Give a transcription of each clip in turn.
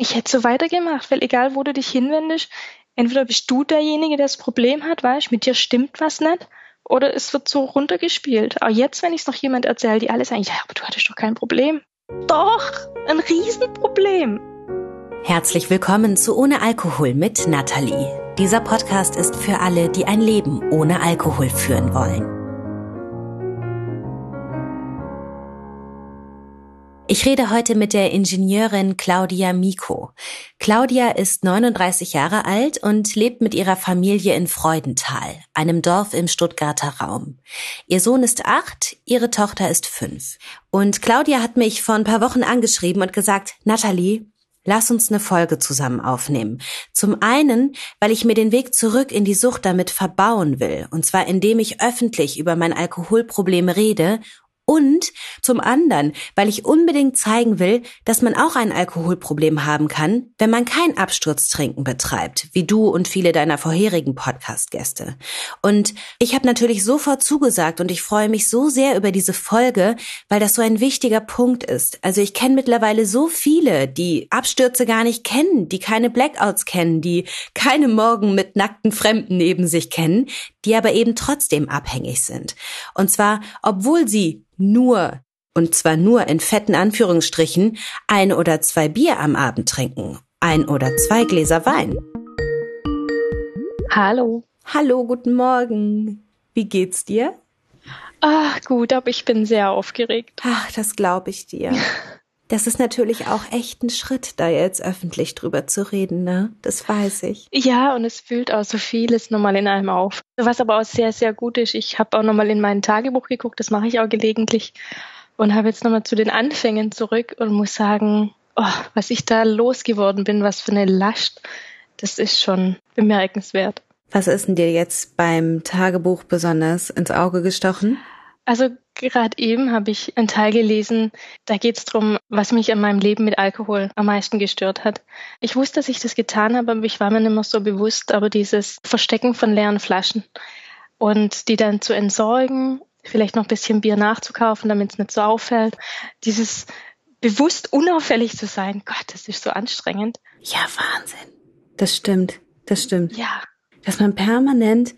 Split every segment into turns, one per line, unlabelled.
Ich hätte so weitergemacht, weil egal wo du dich hinwendest, entweder bist du derjenige, der das Problem hat, weißt, mit dir stimmt was nicht, oder es wird so runtergespielt. Aber jetzt, wenn ich es noch jemand erzähle, die alle sagen, ja, aber du hattest doch kein Problem. Doch, ein Riesenproblem.
Herzlich willkommen zu Ohne Alkohol mit Nathalie. Dieser Podcast ist für alle, die ein Leben ohne Alkohol führen wollen. Ich rede heute mit der Ingenieurin Claudia Miko. Claudia ist 39 Jahre alt und lebt mit ihrer Familie in Freudenthal, einem Dorf im Stuttgarter Raum. Ihr Sohn ist acht, ihre Tochter ist fünf. Und Claudia hat mich vor ein paar Wochen angeschrieben und gesagt, Natalie, Lass uns eine Folge zusammen aufnehmen. Zum einen, weil ich mir den Weg zurück in die Sucht damit verbauen will, und zwar indem ich öffentlich über mein Alkoholproblem rede und zum anderen, weil ich unbedingt zeigen will, dass man auch ein Alkoholproblem haben kann, wenn man kein Absturztrinken betreibt, wie du und viele deiner vorherigen Podcast-Gäste. Und ich habe natürlich sofort zugesagt und ich freue mich so sehr über diese Folge, weil das so ein wichtiger Punkt ist. Also ich kenne mittlerweile so viele, die Abstürze gar nicht kennen, die keine Blackouts kennen, die keine Morgen mit nackten Fremden neben sich kennen, die aber eben trotzdem abhängig sind. Und zwar, obwohl sie nur, und zwar nur in fetten Anführungsstrichen, ein oder zwei Bier am Abend trinken, ein oder zwei Gläser Wein.
Hallo.
Hallo, guten Morgen. Wie geht's dir?
Ach, gut, aber ich bin sehr aufgeregt.
Ach, das glaube ich dir. Das ist natürlich auch echt ein Schritt, da jetzt öffentlich drüber zu reden, ne? Das weiß ich.
Ja, und es fühlt auch so vieles nochmal in einem auf. Was aber auch sehr, sehr gut ist, ich habe auch nochmal in mein Tagebuch geguckt, das mache ich auch gelegentlich und habe jetzt nochmal zu den Anfängen zurück und muss sagen, oh, was ich da losgeworden bin, was für eine Last, das ist schon bemerkenswert.
Was ist denn dir jetzt beim Tagebuch besonders ins Auge gestochen?
Also gerade eben habe ich einen Teil gelesen, da geht es darum, was mich an meinem Leben mit Alkohol am meisten gestört hat. Ich wusste, dass ich das getan habe, aber ich war mir nicht mehr so bewusst, aber dieses Verstecken von leeren Flaschen und die dann zu entsorgen, vielleicht noch ein bisschen Bier nachzukaufen, damit es nicht so auffällt, dieses bewusst unauffällig zu sein, Gott, das ist so anstrengend.
Ja, Wahnsinn. Das stimmt, das stimmt.
Ja.
Dass man permanent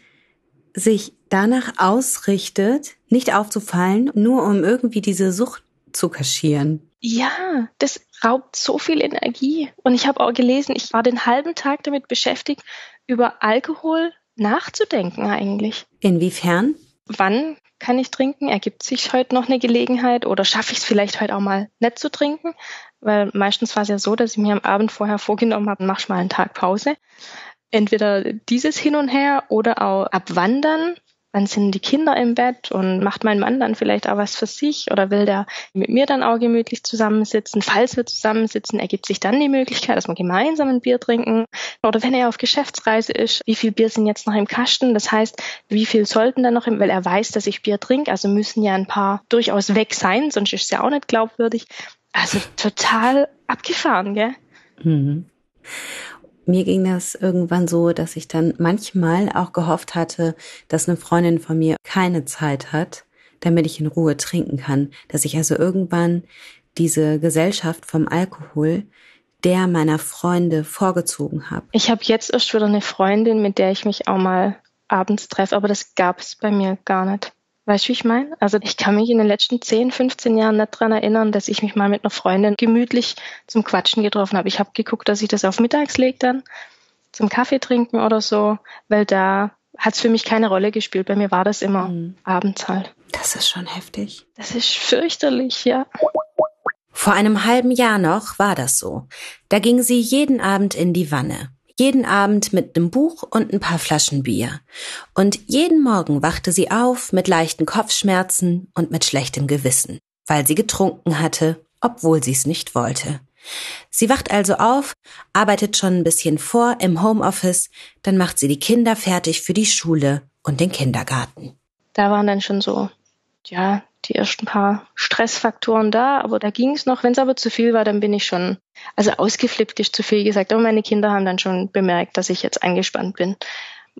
sich danach ausrichtet, nicht aufzufallen, nur um irgendwie diese Sucht zu kaschieren.
Ja, das raubt so viel Energie. Und ich habe auch gelesen, ich war den halben Tag damit beschäftigt, über Alkohol nachzudenken eigentlich.
Inwiefern?
Wann kann ich trinken? Ergibt sich heute noch eine Gelegenheit oder schaffe ich es vielleicht heute auch mal nicht zu trinken? Weil meistens war es ja so, dass ich mir am Abend vorher vorgenommen habe, mach mal einen Tag Pause entweder dieses Hin und Her oder auch abwandern. Wann sind die Kinder im Bett und macht mein Mann dann vielleicht auch was für sich oder will der mit mir dann auch gemütlich zusammensitzen? Falls wir zusammensitzen, ergibt sich dann die Möglichkeit, dass wir gemeinsam ein Bier trinken. Oder wenn er auf Geschäftsreise ist, wie viel Bier sind jetzt noch im Kasten? Das heißt, wie viel sollten dann noch, im, weil er weiß, dass ich Bier trinke, also müssen ja ein paar durchaus weg sein, sonst ist es ja auch nicht glaubwürdig. Also total abgefahren, gell? Mhm.
Mir ging das irgendwann so, dass ich dann manchmal auch gehofft hatte, dass eine Freundin von mir keine Zeit hat, damit ich in Ruhe trinken kann. Dass ich also irgendwann diese Gesellschaft vom Alkohol der meiner Freunde vorgezogen habe.
Ich habe jetzt erst wieder eine Freundin, mit der ich mich auch mal abends treffe, aber das gab es bei mir gar nicht. Weißt du, wie ich meine? Also ich kann mich in den letzten 10, 15 Jahren nicht dran erinnern, dass ich mich mal mit einer Freundin gemütlich zum Quatschen getroffen habe. Ich habe geguckt, dass ich das auf mittags lege dann, zum Kaffee trinken oder so, weil da hat es für mich keine Rolle gespielt. Bei mir war das immer mhm. abends halt.
Das ist schon heftig.
Das ist fürchterlich, ja.
Vor einem halben Jahr noch war das so. Da ging sie jeden Abend in die Wanne. Jeden Abend mit einem Buch und ein paar Flaschen Bier. Und jeden Morgen wachte sie auf mit leichten Kopfschmerzen und mit schlechtem Gewissen, weil sie getrunken hatte, obwohl sie es nicht wollte. Sie wacht also auf, arbeitet schon ein bisschen vor im Homeoffice, dann macht sie die Kinder fertig für die Schule und den Kindergarten.
Da waren dann schon so, ja, die ersten paar Stressfaktoren da, aber da ging es noch. Wenn es aber zu viel war, dann bin ich schon, also ausgeflippt ist zu viel gesagt, aber meine Kinder haben dann schon bemerkt, dass ich jetzt angespannt bin.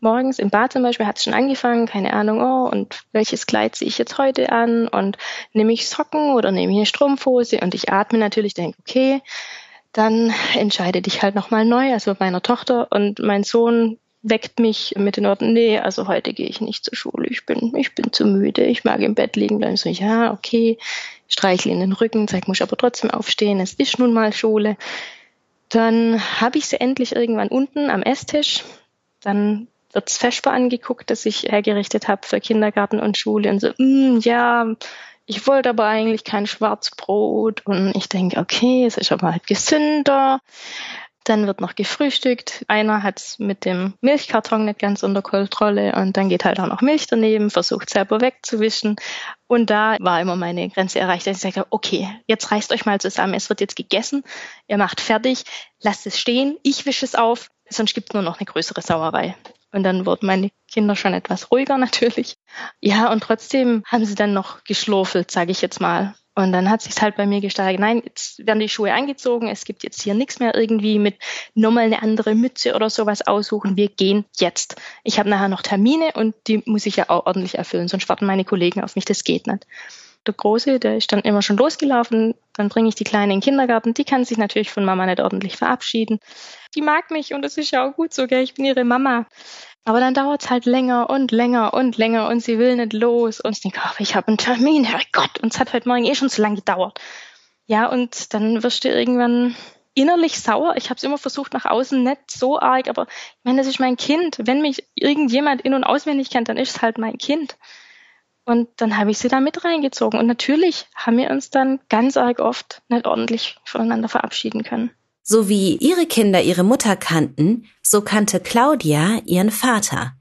Morgens im Bad zum Beispiel hat es schon angefangen, keine Ahnung, oh, und welches Kleid ziehe ich jetzt heute an und nehme ich Socken oder nehme ich eine Strumpfhose und ich atme natürlich, denke, okay, dann entscheide dich halt nochmal neu, also mit meiner Tochter und mein Sohn weckt mich mit den Worten, nee, also heute gehe ich nicht zur Schule, ich bin, ich bin zu müde, ich mag im Bett liegen bleiben. So, ja, okay, streichle in den Rücken, sag, muss aber trotzdem aufstehen, es ist nun mal Schule. Dann habe ich sie endlich irgendwann unten am Esstisch. Dann wird's Vesper angeguckt, das ich hergerichtet habe für Kindergarten und Schule und so, mm, ja, ich wollte aber eigentlich kein Schwarzbrot und ich denke, okay, es ist aber halt gesünder. Dann wird noch gefrühstückt. Einer hat mit dem Milchkarton nicht ganz unter Kontrolle und dann geht halt auch noch Milch daneben, versucht selber wegzuwischen. Und da war immer meine Grenze erreicht, ich sagte, okay, jetzt reißt euch mal zusammen, es wird jetzt gegessen, ihr macht fertig, lasst es stehen, ich wische es auf, sonst gibt es nur noch eine größere Sauerei. Und dann wurden meine Kinder schon etwas ruhiger natürlich. Ja, und trotzdem haben sie dann noch geschlurfelt, sage ich jetzt mal. Und dann hat sich halt bei mir gesteigert, nein, jetzt werden die Schuhe angezogen, es gibt jetzt hier nichts mehr irgendwie mit nochmal eine andere Mütze oder sowas aussuchen. Wir gehen jetzt. Ich habe nachher noch Termine und die muss ich ja auch ordentlich erfüllen, sonst warten meine Kollegen auf mich, das geht nicht. Der Große, der ist dann immer schon losgelaufen, dann bringe ich die Kleine in den Kindergarten, die kann sich natürlich von Mama nicht ordentlich verabschieden. Die mag mich und das ist ja auch gut so, gell? ich bin ihre Mama. Aber dann dauert es halt länger und länger und länger und sie will nicht los. Und ich denke, ach, ich habe einen Termin, Herrgott. Und es hat heute Morgen eh schon so lange gedauert. Ja, und dann wirst du irgendwann innerlich sauer. Ich habe es immer versucht, nach außen nicht so arg, aber ich meine, das ist mein Kind. Wenn mich irgendjemand in- und auswendig kennt, dann ist es halt mein Kind. Und dann habe ich sie da mit reingezogen. Und natürlich haben wir uns dann ganz arg oft nicht ordentlich voneinander verabschieden können.
So wie ihre Kinder ihre Mutter kannten, so kannte Claudia ihren Vater.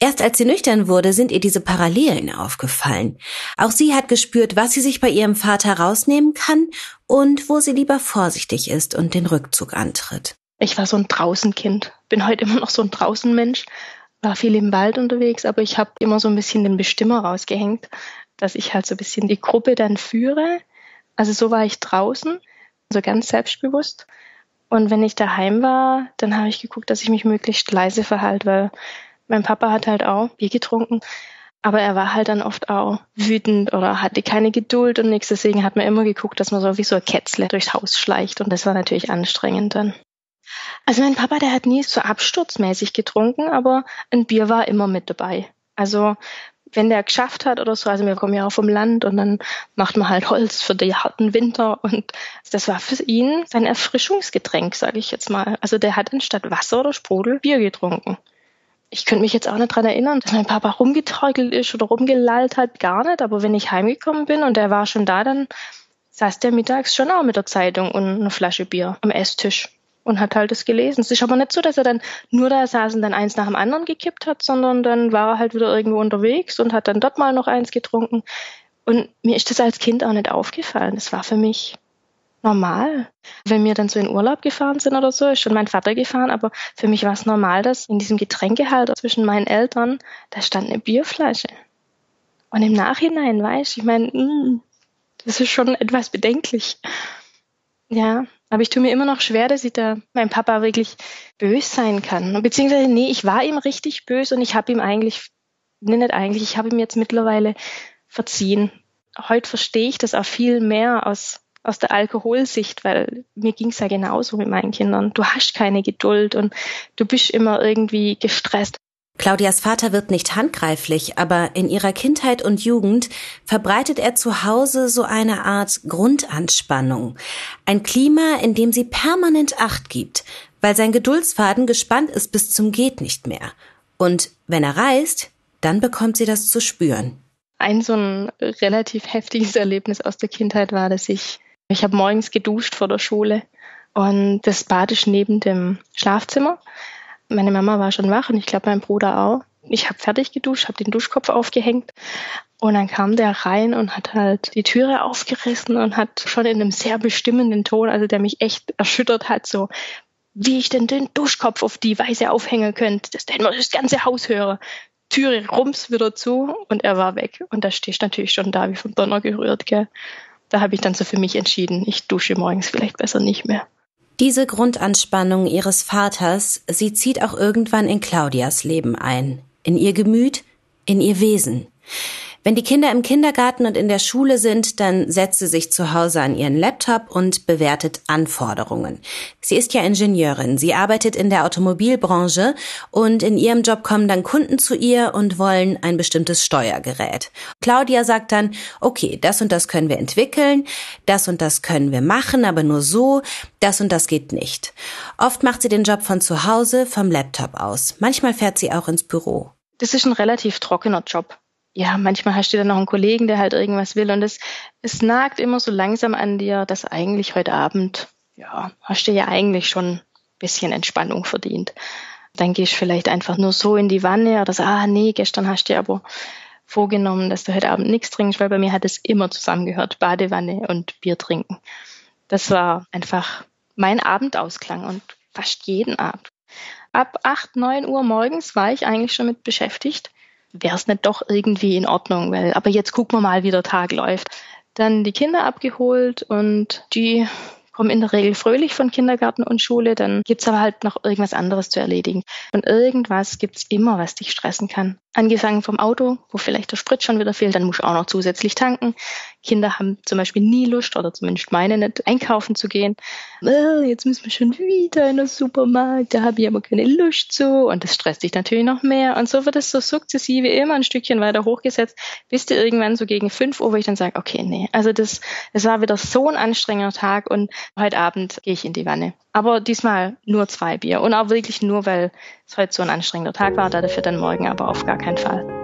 Erst als sie nüchtern wurde, sind ihr diese Parallelen aufgefallen. Auch sie hat gespürt, was sie sich bei ihrem Vater rausnehmen kann und wo sie lieber vorsichtig ist und den Rückzug antritt.
Ich war so ein Draußenkind, bin heute immer noch so ein Draußenmensch, war viel im Wald unterwegs, aber ich habe immer so ein bisschen den Bestimmer rausgehängt, dass ich halt so ein bisschen die Gruppe dann führe. Also so war ich draußen, so ganz selbstbewusst. Und wenn ich daheim war, dann habe ich geguckt, dass ich mich möglichst leise verhalte, weil mein Papa hat halt auch Bier getrunken, aber er war halt dann oft auch wütend oder hatte keine Geduld und nichts. Deswegen hat man immer geguckt, dass man so wie so ein Kätzle durchs Haus schleicht und das war natürlich anstrengend dann. Also mein Papa, der hat nie so absturzmäßig getrunken, aber ein Bier war immer mit dabei. Also wenn der geschafft hat oder so, also wir kommen ja auch vom Land und dann macht man halt Holz für den harten Winter und das war für ihn sein Erfrischungsgetränk, sage ich jetzt mal. Also der hat anstatt Wasser oder Sprudel Bier getrunken. Ich könnte mich jetzt auch nicht dran erinnern, dass mein Papa rumgetorkelt ist oder rumgelallt hat, gar nicht. Aber wenn ich heimgekommen bin und er war schon da, dann saß der mittags schon auch mit der Zeitung und einer Flasche Bier am Esstisch und hat halt das gelesen. Es ist aber nicht so, dass er dann nur da saß und dann eins nach dem anderen gekippt hat, sondern dann war er halt wieder irgendwo unterwegs und hat dann dort mal noch eins getrunken. Und mir ist das als Kind auch nicht aufgefallen. Das war für mich normal. Wenn wir dann so in Urlaub gefahren sind oder so, ist schon mein Vater gefahren, aber für mich war es normal, dass in diesem Getränkehalter zwischen meinen Eltern, da stand eine Bierflasche. Und im Nachhinein, weißt ich meine, mm, das ist schon etwas bedenklich. Ja, aber ich tue mir immer noch schwer, dass ich da meinem Papa wirklich bös sein kann. Beziehungsweise, nee, ich war ihm richtig bös und ich habe ihm eigentlich, nee, nicht eigentlich, ich habe ihm jetzt mittlerweile verziehen. Heute verstehe ich das auch viel mehr aus, aus der Alkoholsicht, weil mir ging es ja genauso mit meinen Kindern. Du hast keine Geduld und du bist immer irgendwie gestresst.
Claudias Vater wird nicht handgreiflich, aber in ihrer Kindheit und Jugend verbreitet er zu Hause so eine Art Grundanspannung. Ein Klima, in dem sie permanent Acht gibt, weil sein Geduldsfaden gespannt ist bis zum geht nicht mehr. Und wenn er reist, dann bekommt sie das zu spüren.
Ein so ein relativ heftiges Erlebnis aus der Kindheit war, dass ich, ich habe morgens geduscht vor der Schule und das Bad ist neben dem Schlafzimmer. Meine Mama war schon wach und ich glaube mein Bruder auch. Ich habe fertig geduscht, habe den Duschkopf aufgehängt und dann kam der rein und hat halt die Türe aufgerissen und hat schon in einem sehr bestimmenden Ton, also der mich echt erschüttert hat, so wie ich denn den Duschkopf auf die Weise aufhängen könnte, dass der das ganze Haus höre. Türe rums wieder zu und er war weg. Und da stehst natürlich schon da wie vom Donner gerührt, gell. Da habe ich dann so für mich entschieden, ich dusche morgens vielleicht besser nicht mehr.
Diese Grundanspannung ihres Vaters, sie zieht auch irgendwann in Claudias Leben ein, in ihr Gemüt, in ihr Wesen. Wenn die Kinder im Kindergarten und in der Schule sind, dann setzt sie sich zu Hause an ihren Laptop und bewertet Anforderungen. Sie ist ja Ingenieurin, sie arbeitet in der Automobilbranche und in ihrem Job kommen dann Kunden zu ihr und wollen ein bestimmtes Steuergerät. Claudia sagt dann, okay, das und das können wir entwickeln, das und das können wir machen, aber nur so, das und das geht nicht. Oft macht sie den Job von zu Hause, vom Laptop aus. Manchmal fährt sie auch ins Büro.
Das ist ein relativ trockener Job ja, manchmal hast du dann noch einen Kollegen, der halt irgendwas will und es, es nagt immer so langsam an dir, dass eigentlich heute Abend, ja, hast du ja eigentlich schon ein bisschen Entspannung verdient. Dann gehst du vielleicht einfach nur so in die Wanne oder so, ah nee, gestern hast du aber vorgenommen, dass du heute Abend nichts trinkst, weil bei mir hat es immer zusammengehört, Badewanne und Bier trinken. Das war einfach mein Abendausklang und fast jeden Abend. Ab acht, neun Uhr morgens war ich eigentlich schon mit beschäftigt wäre es nicht doch irgendwie in Ordnung, weil, aber jetzt gucken wir mal, wie der Tag läuft. Dann die Kinder abgeholt und die kommen in der Regel fröhlich von Kindergarten und Schule, dann gibt's aber halt noch irgendwas anderes zu erledigen. Und irgendwas gibt's immer, was dich stressen kann. Angefangen vom Auto, wo vielleicht der Sprit schon wieder fehlt, dann musst du auch noch zusätzlich tanken. Kinder haben zum Beispiel nie Lust, oder zumindest meine nicht, einkaufen zu gehen. Oh, jetzt müssen wir schon wieder in den Supermarkt, da habe ich aber keine Lust zu. Und das stresst dich natürlich noch mehr. Und so wird es so sukzessive immer ein Stückchen weiter hochgesetzt, bis du irgendwann so gegen fünf Uhr, wo ich dann sage, okay, nee, also das, das war wieder so ein anstrengender Tag und heute Abend gehe ich in die Wanne. Aber diesmal nur zwei Bier. Und auch wirklich nur, weil es heute so ein anstrengender Tag war, dafür dann morgen aber auf gar keinen Fall.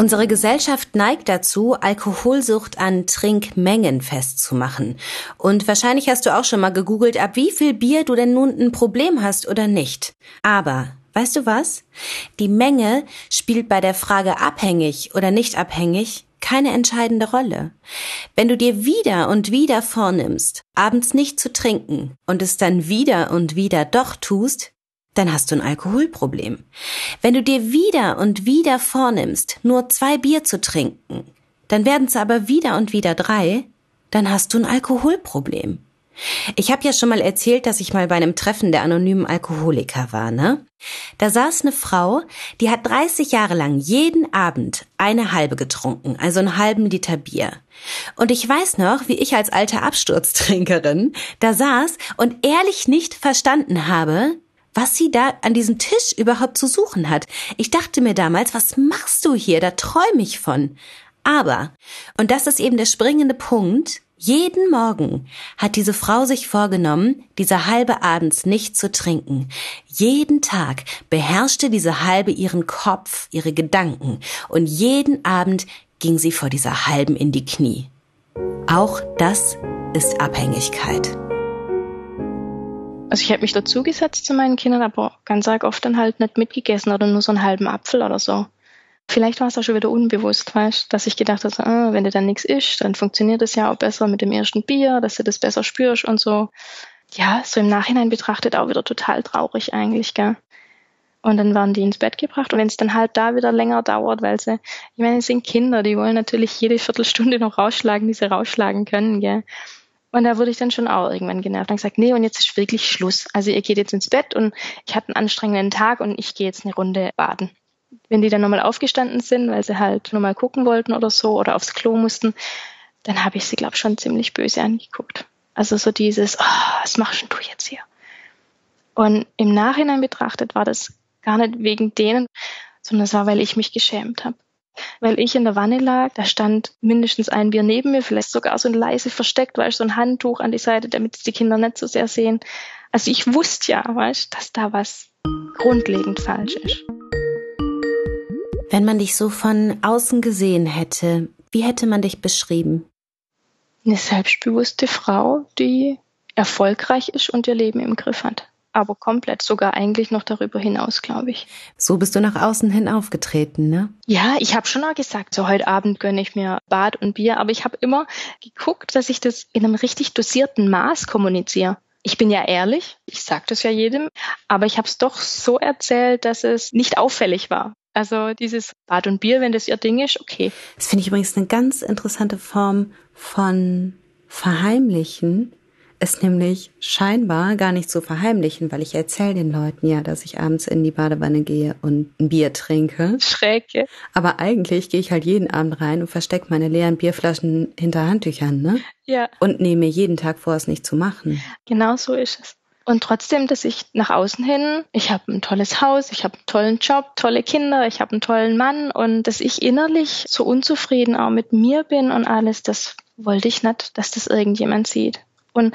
Unsere Gesellschaft neigt dazu, Alkoholsucht an Trinkmengen festzumachen. Und wahrscheinlich hast du auch schon mal gegoogelt, ab wie viel Bier du denn nun ein Problem hast oder nicht. Aber weißt du was? Die Menge spielt bei der Frage abhängig oder nicht abhängig keine entscheidende Rolle. Wenn du dir wieder und wieder vornimmst, abends nicht zu trinken und es dann wieder und wieder doch tust, dann hast du ein Alkoholproblem. Wenn du dir wieder und wieder vornimmst, nur zwei Bier zu trinken, dann werden es aber wieder und wieder drei, dann hast du ein Alkoholproblem. Ich habe ja schon mal erzählt, dass ich mal bei einem Treffen der anonymen Alkoholiker war, ne? Da saß eine Frau, die hat 30 Jahre lang jeden Abend eine halbe getrunken, also einen halben Liter Bier. Und ich weiß noch, wie ich als alte Absturztrinkerin da saß und ehrlich nicht verstanden habe, was sie da an diesem Tisch überhaupt zu suchen hat. Ich dachte mir damals, was machst du hier? Da träume ich von. Aber, und das ist eben der springende Punkt, jeden Morgen hat diese Frau sich vorgenommen, diese halbe abends nicht zu trinken. Jeden Tag beherrschte diese halbe ihren Kopf, ihre Gedanken, und jeden Abend ging sie vor dieser halben in die Knie. Auch das ist Abhängigkeit.
Also ich habe mich dazugesetzt zu meinen Kindern, aber ganz arg oft dann halt nicht mitgegessen oder nur so einen halben Apfel oder so. Vielleicht war es auch schon wieder unbewusst, weißt, dass ich gedacht habe, ah, wenn du dann nichts isst, dann funktioniert es ja auch besser mit dem ersten Bier, dass du das besser spürst und so. Ja, so im Nachhinein betrachtet auch wieder total traurig eigentlich, gell. Und dann waren die ins Bett gebracht. Und wenn es dann halt da wieder länger dauert, weil sie, ich meine, es sind Kinder, die wollen natürlich jede Viertelstunde noch rausschlagen, die sie rausschlagen können, gell. Und da wurde ich dann schon auch irgendwann genervt und gesagt, nee, und jetzt ist wirklich Schluss. Also ihr geht jetzt ins Bett und ich hatte einen anstrengenden Tag und ich gehe jetzt eine Runde baden wenn die dann nochmal aufgestanden sind, weil sie halt nochmal gucken wollten oder so oder aufs Klo mussten, dann habe ich sie, glaube ich, schon ziemlich böse angeguckt. Also so dieses, oh, was machst du jetzt hier? Und im Nachhinein betrachtet war das gar nicht wegen denen, sondern es war, weil ich mich geschämt habe. Weil ich in der Wanne lag, da stand mindestens ein Bier neben mir, vielleicht sogar so ein leise versteckt, weißt so ein Handtuch an die Seite, damit die Kinder nicht so sehr sehen. Also ich wusste ja, weißt dass da was grundlegend falsch ist.
Wenn man dich so von außen gesehen hätte, wie hätte man dich beschrieben?
Eine selbstbewusste Frau, die erfolgreich ist und ihr Leben im Griff hat. Aber komplett, sogar eigentlich noch darüber hinaus, glaube ich.
So bist du nach außen hin aufgetreten, ne?
Ja, ich habe schon mal gesagt, so heute Abend gönne ich mir Bad und Bier, aber ich habe immer geguckt, dass ich das in einem richtig dosierten Maß kommuniziere. Ich bin ja ehrlich, ich sage das ja jedem, aber ich habe es doch so erzählt, dass es nicht auffällig war. Also dieses Bad und Bier, wenn das ihr Ding ist, okay.
Das finde ich übrigens eine ganz interessante Form von Verheimlichen. Es nämlich scheinbar gar nicht zu verheimlichen, weil ich erzähle den Leuten ja, dass ich abends in die Badewanne gehe und ein Bier trinke.
Schräg.
Aber eigentlich gehe ich halt jeden Abend rein und verstecke meine leeren Bierflaschen hinter Handtüchern, ne?
Ja.
Und nehme mir jeden Tag vor, es nicht zu machen.
Genau so ist es. Und trotzdem, dass ich nach außen hin, ich habe ein tolles Haus, ich habe einen tollen Job, tolle Kinder, ich habe einen tollen Mann und dass ich innerlich so unzufrieden auch mit mir bin und alles, das wollte ich nicht, dass das irgendjemand sieht. Und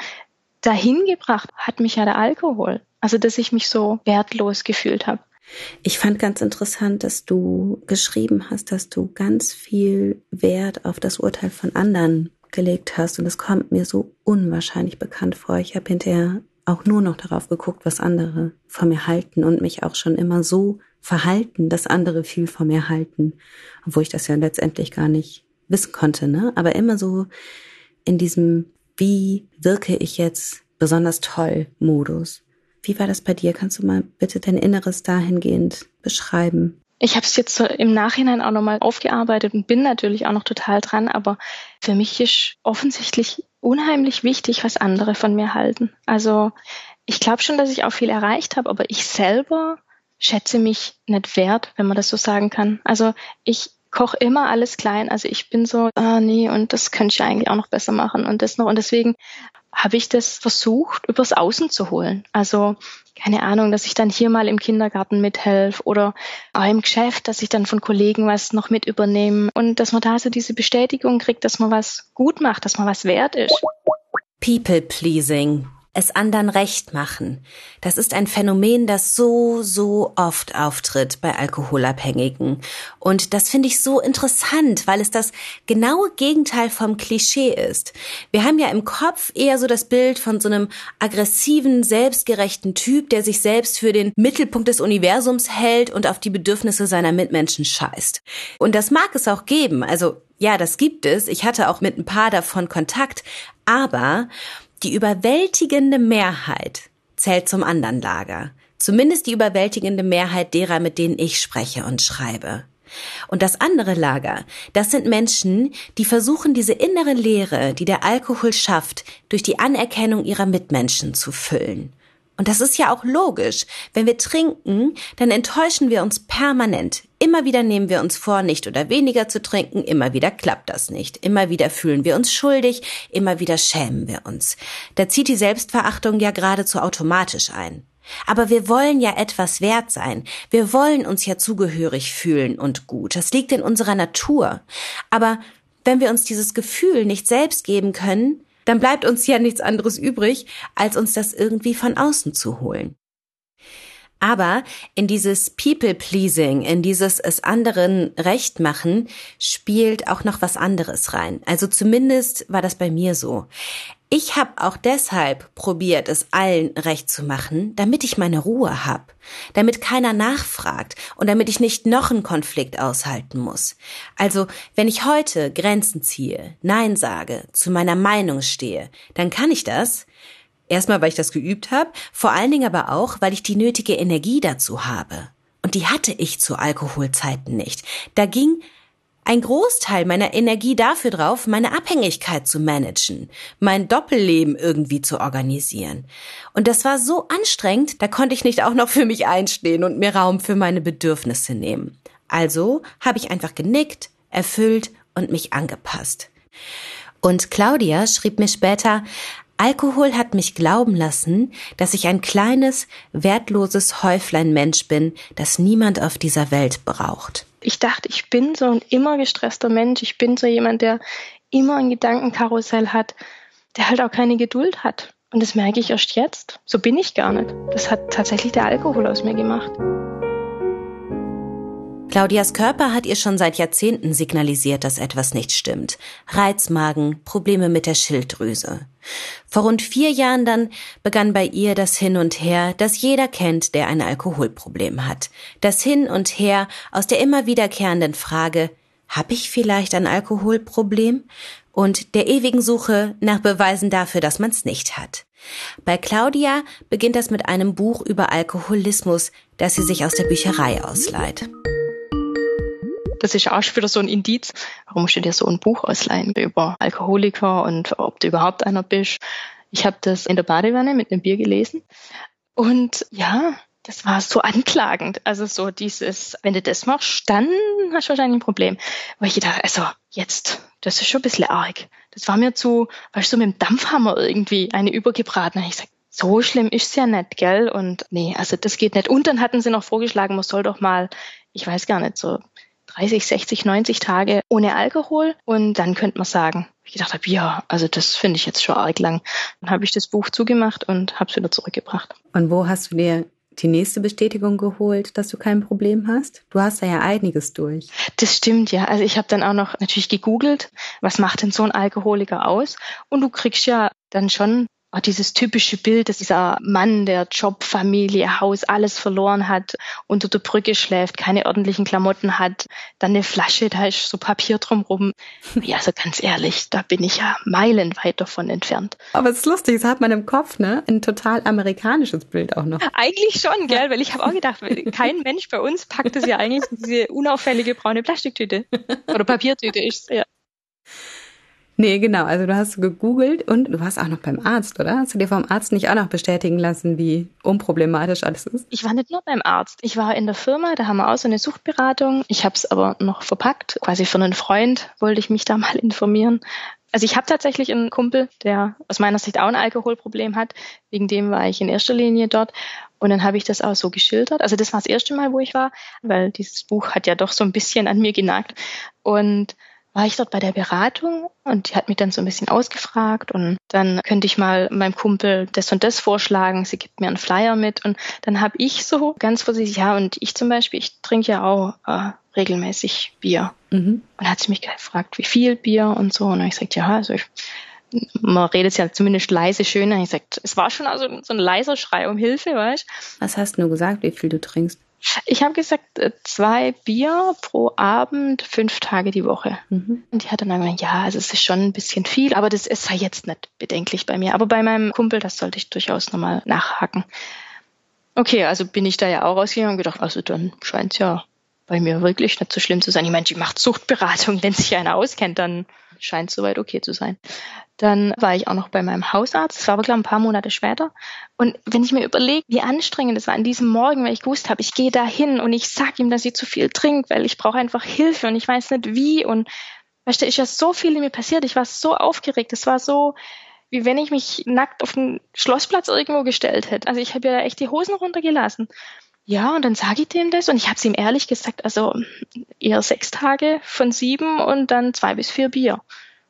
dahin gebracht hat mich ja der Alkohol. Also, dass ich mich so wertlos gefühlt habe.
Ich fand ganz interessant, dass du geschrieben hast, dass du ganz viel Wert auf das Urteil von anderen gelegt hast. Und es kommt mir so unwahrscheinlich bekannt vor. Ich habe hinterher auch nur noch darauf geguckt, was andere von mir halten und mich auch schon immer so verhalten, dass andere viel von mir halten. Obwohl ich das ja letztendlich gar nicht wissen konnte, ne? Aber immer so in diesem wie wirke ich jetzt besonders toll Modus. Wie war das bei dir? Kannst du mal bitte dein Inneres dahingehend beschreiben?
Ich habe es jetzt so im Nachhinein auch nochmal aufgearbeitet und bin natürlich auch noch total dran, aber für mich ist offensichtlich unheimlich wichtig, was andere von mir halten. Also ich glaube schon, dass ich auch viel erreicht habe, aber ich selber schätze mich nicht wert, wenn man das so sagen kann. Also ich koche immer alles klein. Also ich bin so, ah nee, und das könnte ich eigentlich auch noch besser machen und das noch. Und deswegen habe ich das versucht, übers Außen zu holen. Also keine Ahnung, dass ich dann hier mal im Kindergarten mithelfe oder auch im Geschäft, dass ich dann von Kollegen was noch mit übernehme und dass man da so diese Bestätigung kriegt, dass man was gut macht, dass man was wert ist.
People pleasing es anderen recht machen. Das ist ein Phänomen, das so, so oft auftritt bei Alkoholabhängigen. Und das finde ich so interessant, weil es das genaue Gegenteil vom Klischee ist. Wir haben ja im Kopf eher so das Bild von so einem aggressiven, selbstgerechten Typ, der sich selbst für den Mittelpunkt des Universums hält und auf die Bedürfnisse seiner Mitmenschen scheißt. Und das mag es auch geben. Also ja, das gibt es. Ich hatte auch mit ein paar davon Kontakt. Aber die überwältigende Mehrheit zählt zum anderen Lager. Zumindest die überwältigende Mehrheit derer, mit denen ich spreche und schreibe. Und das andere Lager, das sind Menschen, die versuchen, diese innere Leere, die der Alkohol schafft, durch die Anerkennung ihrer Mitmenschen zu füllen. Und das ist ja auch logisch. Wenn wir trinken, dann enttäuschen wir uns permanent. Immer wieder nehmen wir uns vor, nicht oder weniger zu trinken, immer wieder klappt das nicht. Immer wieder fühlen wir uns schuldig, immer wieder schämen wir uns. Da zieht die Selbstverachtung ja geradezu automatisch ein. Aber wir wollen ja etwas wert sein. Wir wollen uns ja zugehörig fühlen und gut. Das liegt in unserer Natur. Aber wenn wir uns dieses Gefühl nicht selbst geben können, dann bleibt uns ja nichts anderes übrig, als uns das irgendwie von außen zu holen. Aber in dieses People-Pleasing, in dieses es anderen recht machen, spielt auch noch was anderes rein. Also zumindest war das bei mir so. Ich habe auch deshalb probiert, es allen recht zu machen, damit ich meine Ruhe hab, damit keiner nachfragt und damit ich nicht noch einen Konflikt aushalten muss. Also, wenn ich heute Grenzen ziehe, Nein sage, zu meiner Meinung stehe, dann kann ich das. Erstmal, weil ich das geübt habe, vor allen Dingen aber auch, weil ich die nötige Energie dazu habe. Und die hatte ich zu Alkoholzeiten nicht. Da ging ein Großteil meiner Energie dafür drauf, meine Abhängigkeit zu managen, mein Doppelleben irgendwie zu organisieren. Und das war so anstrengend, da konnte ich nicht auch noch für mich einstehen und mir Raum für meine Bedürfnisse nehmen. Also habe ich einfach genickt, erfüllt und mich angepasst. Und Claudia schrieb mir später, Alkohol hat mich glauben lassen, dass ich ein kleines, wertloses Häuflein Mensch bin, das niemand auf dieser Welt braucht
ich dachte, ich bin so ein immer gestresster Mensch. Ich bin so jemand, der immer ein Gedankenkarussell hat, der halt auch keine Geduld hat. Und das merke ich erst jetzt. So bin ich gar nicht. Das hat tatsächlich der Alkohol aus mir gemacht.
Claudias Körper hat ihr schon seit Jahrzehnten signalisiert, dass etwas nicht stimmt. Reizmagen, Probleme mit der Schilddrüse. Vor rund vier Jahren dann begann bei ihr das Hin und Her, das jeder kennt, der ein Alkoholproblem hat. Das Hin und Her aus der immer wiederkehrenden Frage, hab ich vielleicht ein Alkoholproblem? Und der ewigen Suche nach Beweisen dafür, dass man's nicht hat. Bei Claudia beginnt das mit einem Buch über Alkoholismus, das sie sich aus der Bücherei ausleiht.
Das ist auch wieder so ein Indiz. Warum musst du dir so ein Buch ausleihen über Alkoholiker und ob du überhaupt einer bist? Ich habe das in der Badewanne mit einem Bier gelesen. Und ja, das war so anklagend. Also so dieses, wenn du das machst, dann hast du wahrscheinlich ein Problem. Weil ich dachte, also jetzt, das ist schon ein bisschen arg. Das war mir zu, weißt du, so mit dem Dampfhammer irgendwie eine übergebraten. Ich sag, so schlimm ist's ja nicht, gell? Und nee, also das geht nicht. Und dann hatten sie noch vorgeschlagen, man soll doch mal, ich weiß gar nicht, so 30, 60, 90 Tage ohne Alkohol und dann könnte man sagen, ich gedacht habe, ja, also das finde ich jetzt schon arg lang. Dann habe ich das Buch zugemacht und habe es wieder zurückgebracht.
Und wo hast du dir die nächste Bestätigung geholt, dass du kein Problem hast? Du hast da ja einiges durch.
Das stimmt, ja. Also ich habe dann auch noch natürlich gegoogelt, was macht denn so ein Alkoholiker aus? Und du kriegst ja dann schon auch dieses typische Bild, dass dieser Mann, der Job, Familie, Haus, alles verloren hat, unter der Brücke schläft, keine ordentlichen Klamotten hat, dann eine Flasche, da ist so Papier drumrum. Ja, also ganz ehrlich, da bin ich ja meilenweit davon entfernt.
Aber es ist lustig, es hat man im Kopf, ne? Ein total amerikanisches Bild auch noch.
Eigentlich schon, gell? Weil ich habe auch gedacht, kein Mensch bei uns packt es ja eigentlich in diese unauffällige braune Plastiktüte. Oder Papiertüte ist ja.
Nee, genau. Also du hast gegoogelt und du warst auch noch beim Arzt, oder? Hast du dir vom Arzt nicht auch noch bestätigen lassen, wie unproblematisch alles ist?
Ich war nicht nur beim Arzt. Ich war in der Firma, da haben wir auch so eine Suchtberatung. Ich habe es aber noch verpackt. Quasi für einen Freund wollte ich mich da mal informieren. Also ich habe tatsächlich einen Kumpel, der aus meiner Sicht auch ein Alkoholproblem hat. Wegen dem war ich in erster Linie dort. Und dann habe ich das auch so geschildert. Also das war das erste Mal, wo ich war, weil dieses Buch hat ja doch so ein bisschen an mir genagt. Und war ich dort bei der Beratung und die hat mich dann so ein bisschen ausgefragt und dann könnte ich mal meinem Kumpel das und das vorschlagen, sie gibt mir einen Flyer mit und dann habe ich so ganz vorsichtig, ja und ich zum Beispiel, ich trinke ja auch äh, regelmäßig Bier. Mhm. Und hat sie mich gefragt, wie viel Bier und so und ich sagte, ja, also ich, man redet ja zumindest leise schöner. Ich sagte, es war schon also so ein leiser Schrei um Hilfe, weißt
Was hast du gesagt, wie viel du trinkst?
Ich habe gesagt, äh, zwei Bier pro Abend, fünf Tage die Woche. Mhm. Und die hat dann gesagt, ja, also es ist schon ein bisschen viel, aber das ist ja jetzt nicht bedenklich bei mir. Aber bei meinem Kumpel, das sollte ich durchaus nochmal nachhaken. Okay, also bin ich da ja auch rausgegangen und gedacht, also dann scheint es ja bei mir wirklich nicht so schlimm zu sein. Ich meine, die macht Suchtberatung, wenn sich einer auskennt, dann scheint soweit okay zu sein. Dann war ich auch noch bei meinem Hausarzt. Das war aber, glaube ich, ein paar Monate später. Und wenn ich mir überlege, wie anstrengend es war an diesem Morgen, weil ich gewusst habe, ich gehe da hin und ich sag ihm, dass sie zu viel trinkt, weil ich brauche einfach Hilfe und ich weiß nicht wie. Und weißt du, ist ja so viel in mir passiert. Ich war so aufgeregt. Es war so, wie wenn ich mich nackt auf den Schlossplatz irgendwo gestellt hätte. Also ich habe ja echt die Hosen runtergelassen. Ja, und dann sage ich dem das und ich habe es ihm ehrlich gesagt, also eher sechs Tage von sieben und dann zwei bis vier Bier.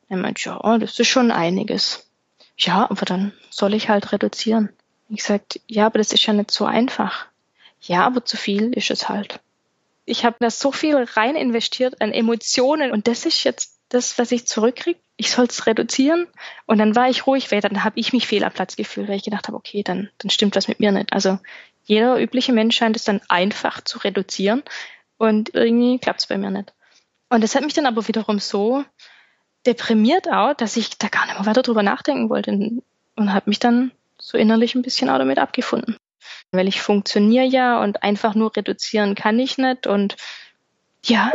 Er meint, ja, das ist schon einiges. Ja, aber dann soll ich halt reduzieren. Ich sagte, ja, aber das ist ja nicht so einfach. Ja, aber zu viel ist es halt. Ich habe da so viel rein investiert an Emotionen und das ist jetzt das, was ich zurückkriege. Ich soll es reduzieren und dann war ich ruhig, weil dann habe ich mich fehl am Platz gefühlt, weil ich gedacht habe, okay, dann, dann stimmt was mit mir nicht. Also jeder übliche Mensch scheint es dann einfach zu reduzieren und irgendwie klappt es bei mir nicht. Und das hat mich dann aber wiederum so deprimiert auch, dass ich da gar nicht mehr weiter drüber nachdenken wollte und habe mich dann so innerlich ein bisschen auch damit abgefunden. Weil ich funktioniere ja und einfach nur reduzieren kann ich nicht und ja.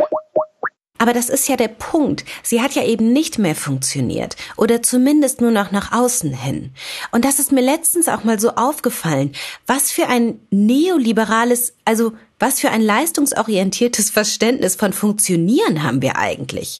Aber das ist ja der Punkt. Sie hat ja eben nicht mehr funktioniert oder zumindest nur noch nach außen hin. Und das ist mir letztens auch mal so aufgefallen. Was für ein neoliberales, also was für ein leistungsorientiertes Verständnis von Funktionieren haben wir eigentlich?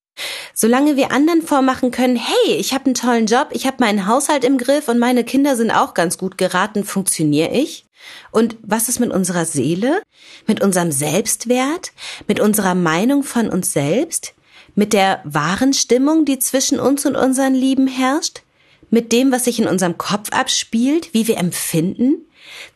Solange wir anderen vormachen können, hey, ich habe einen tollen Job, ich habe meinen Haushalt im Griff und meine Kinder sind auch ganz gut geraten, funktioniere ich? Und was ist mit unserer Seele, mit unserem Selbstwert, mit unserer Meinung von uns selbst, mit der wahren Stimmung, die zwischen uns und unseren Lieben herrscht, mit dem, was sich in unserem Kopf abspielt, wie wir empfinden?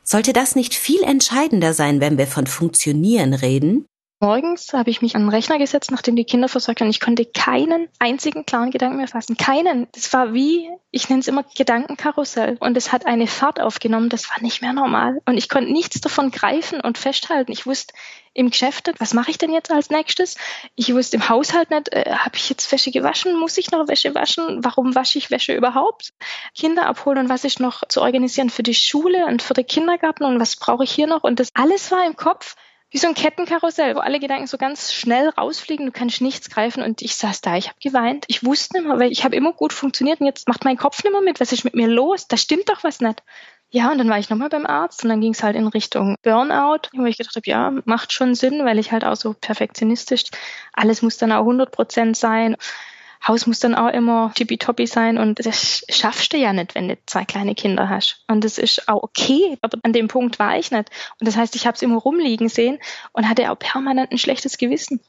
Sollte das nicht viel entscheidender sein, wenn wir von Funktionieren reden?
Morgens habe ich mich an den Rechner gesetzt, nachdem die Kinder versorgt waren. Ich konnte keinen einzigen klaren Gedanken mehr fassen. Keinen. Das war wie, ich nenne es immer Gedankenkarussell. Und es hat eine Fahrt aufgenommen, das war nicht mehr normal. Und ich konnte nichts davon greifen und festhalten. Ich wusste im Geschäft was mache ich denn jetzt als nächstes? Ich wusste im Haushalt nicht, äh, habe ich jetzt Wäsche gewaschen? Muss ich noch Wäsche waschen? Warum wasche ich Wäsche überhaupt? Kinder abholen und was ist noch zu organisieren für die Schule und für den Kindergarten und was brauche ich hier noch? Und das alles war im Kopf wie so ein Kettenkarussell, wo alle Gedanken so ganz schnell rausfliegen, du kannst nichts greifen und ich saß da, ich habe geweint. Ich wusste nicht mehr, weil ich habe immer gut funktioniert und jetzt macht mein Kopf nicht mehr mit, was ist mit mir los? Da stimmt doch was nicht. Ja, und dann war ich nochmal beim Arzt und dann ging es halt in Richtung Burnout, wo ich gedacht habe, ja, macht schon Sinn, weil ich halt auch so perfektionistisch, alles muss dann auch 100 Prozent sein. Haus muss dann auch immer tippitoppi sein und das schaffst du ja nicht, wenn du zwei kleine Kinder hast. Und das ist auch okay, aber an dem Punkt war ich nicht. Und das heißt, ich habe es immer rumliegen sehen und hatte auch permanent ein schlechtes Gewissen.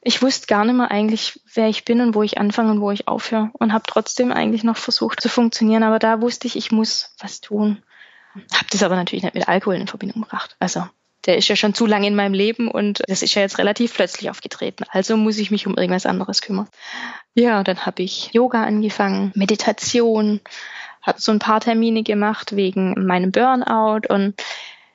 Ich wusste gar nicht mehr eigentlich, wer ich bin und wo ich anfange und wo ich aufhöre und habe trotzdem eigentlich noch versucht zu funktionieren. Aber da wusste ich, ich muss was tun. Habe das aber natürlich nicht mit Alkohol in Verbindung gebracht. Also der ist ja schon zu lange in meinem Leben und das ist ja jetzt relativ plötzlich aufgetreten. Also muss ich mich um irgendwas anderes kümmern. Ja, dann habe ich Yoga angefangen, Meditation, habe so ein paar Termine gemacht wegen meinem Burnout und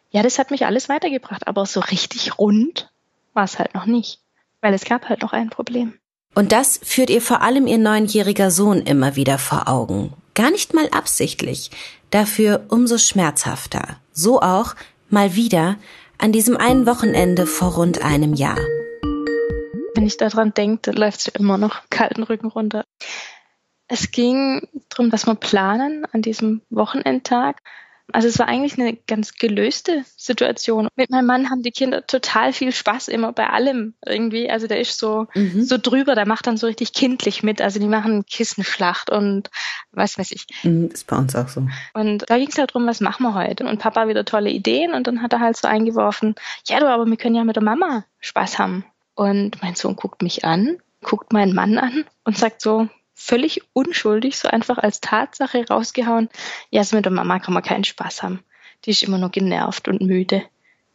ja, das hat mich alles weitergebracht, aber so richtig rund war es halt noch nicht, weil es gab halt noch ein Problem.
Und das führt ihr vor allem ihr neunjähriger Sohn immer wieder vor Augen. Gar nicht mal absichtlich, dafür umso schmerzhafter. So auch mal wieder an diesem einen Wochenende vor rund einem Jahr.
Wenn ich daran denke, läuft es immer noch kalten Rücken runter. Es ging darum, dass wir planen an diesem Wochenendtag also es war eigentlich eine ganz gelöste Situation. Mit meinem Mann haben die Kinder total viel Spaß immer bei allem irgendwie. Also der ist so, mhm. so drüber, der macht dann so richtig kindlich mit. Also die machen Kissenschlacht und was weiß ich.
Mhm, ist bei uns auch so.
Und da ging es halt drum, was machen wir heute? Und Papa wieder tolle Ideen und dann hat er halt so eingeworfen, ja du, aber wir können ja mit der Mama Spaß haben. Und mein Sohn guckt mich an, guckt meinen Mann an und sagt so, völlig unschuldig, so einfach als Tatsache rausgehauen, ja, so mit der Mama kann man keinen Spaß haben. Die ist immer nur genervt und müde.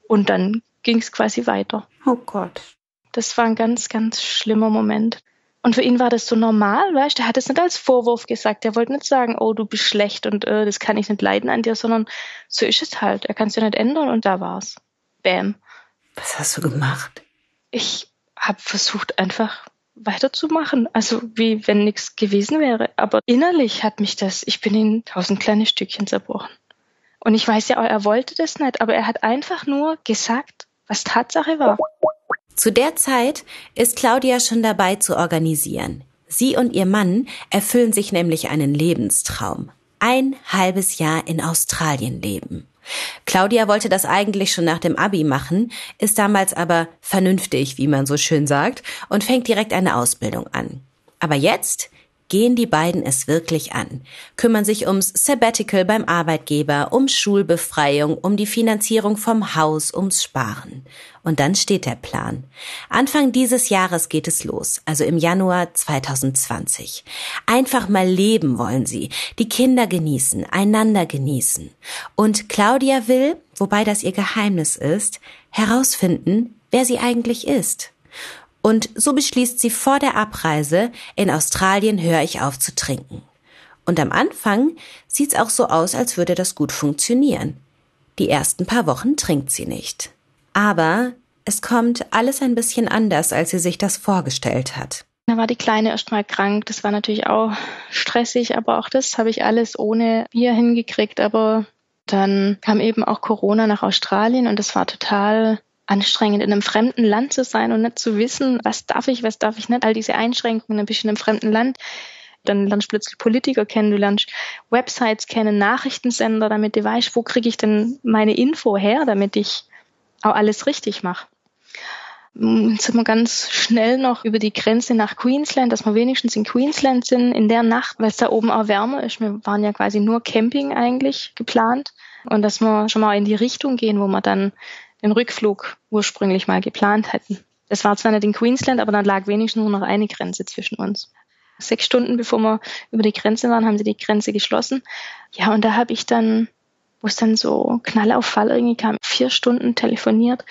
Und dann ging es quasi weiter.
Oh Gott.
Das war ein ganz, ganz schlimmer Moment. Und für ihn war das so normal, weißt du, er hat es nicht als Vorwurf gesagt. Er wollte nicht sagen, oh, du bist schlecht und äh, das kann ich nicht leiden an dir, sondern so ist es halt. Er kann es ja nicht ändern und da war's. Bam.
Was hast du gemacht?
Ich habe versucht, einfach weiterzumachen. Also wie wenn nichts gewesen wäre. Aber innerlich hat mich das, ich bin in tausend kleine Stückchen zerbrochen. Und ich weiß ja er wollte das nicht, aber er hat einfach nur gesagt, was Tatsache war.
Zu der Zeit ist Claudia schon dabei zu organisieren. Sie und ihr Mann erfüllen sich nämlich einen Lebenstraum. Ein halbes Jahr in Australien leben. Claudia wollte das eigentlich schon nach dem Abi machen, ist damals aber vernünftig, wie man so schön sagt, und fängt direkt eine Ausbildung an. Aber jetzt gehen die beiden es wirklich an, kümmern sich ums Sabbatical beim Arbeitgeber, um Schulbefreiung, um die Finanzierung vom Haus, ums Sparen. Und dann steht der Plan. Anfang dieses Jahres geht es los, also im Januar 2020. Einfach mal leben wollen sie, die Kinder genießen, einander genießen. Und Claudia will, wobei das ihr Geheimnis ist, herausfinden, wer sie eigentlich ist. Und so beschließt sie vor der Abreise, in Australien höre ich auf zu trinken. Und am Anfang sieht's auch so aus, als würde das gut funktionieren. Die ersten paar Wochen trinkt sie nicht. Aber es kommt alles ein bisschen anders, als sie sich das vorgestellt hat.
Da war die Kleine erst mal krank. Das war natürlich auch stressig, aber auch das habe ich alles ohne Bier hingekriegt. Aber dann kam eben auch Corona nach Australien und das war total anstrengend, in einem fremden Land zu sein und nicht zu wissen, was darf ich, was darf ich nicht. All diese Einschränkungen, ein bisschen in einem fremden Land. Dann lernst du plötzlich Politiker kennen, du lernst Websites kennen, Nachrichtensender, damit du weißt, wo kriege ich denn meine Info her, damit ich auch alles richtig mache. Jetzt sind wir ganz schnell noch über die Grenze nach Queensland, dass wir wenigstens in Queensland sind in der Nacht, weil es da oben auch wärmer ist. Wir waren ja quasi nur Camping eigentlich geplant und dass wir schon mal in die Richtung gehen, wo wir dann den Rückflug ursprünglich mal geplant hatten. Das war zwar nicht in Queensland, aber dann lag wenigstens nur noch eine Grenze zwischen uns. Sechs Stunden bevor wir über die Grenze waren, haben sie die Grenze geschlossen. Ja, und da habe ich dann, wo es dann so Knall auf Fall irgendwie kam, vier Stunden telefoniert,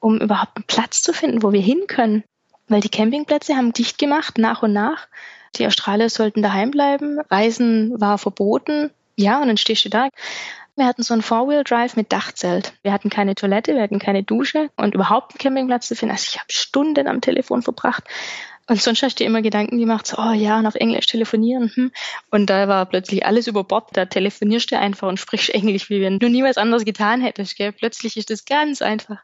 um überhaupt einen Platz zu finden, wo wir hin können. Weil die Campingplätze haben dicht gemacht, nach und nach. Die Australier sollten daheim bleiben. Reisen war verboten. Ja, und dann stehst du da. Wir hatten so ein Four-Wheel-Drive mit Dachzelt. Wir hatten keine Toilette, wir hatten keine Dusche und überhaupt einen Campingplatz zu finden. Also ich habe Stunden am Telefon verbracht. Und sonst hast du dir immer Gedanken gemacht, so, oh ja, auf Englisch telefonieren. Hm. Und da war plötzlich alles über Bord. Da telefonierst du einfach und sprichst Englisch, wie wenn du nie was anderes getan hättest. Gell? Plötzlich ist das ganz einfach.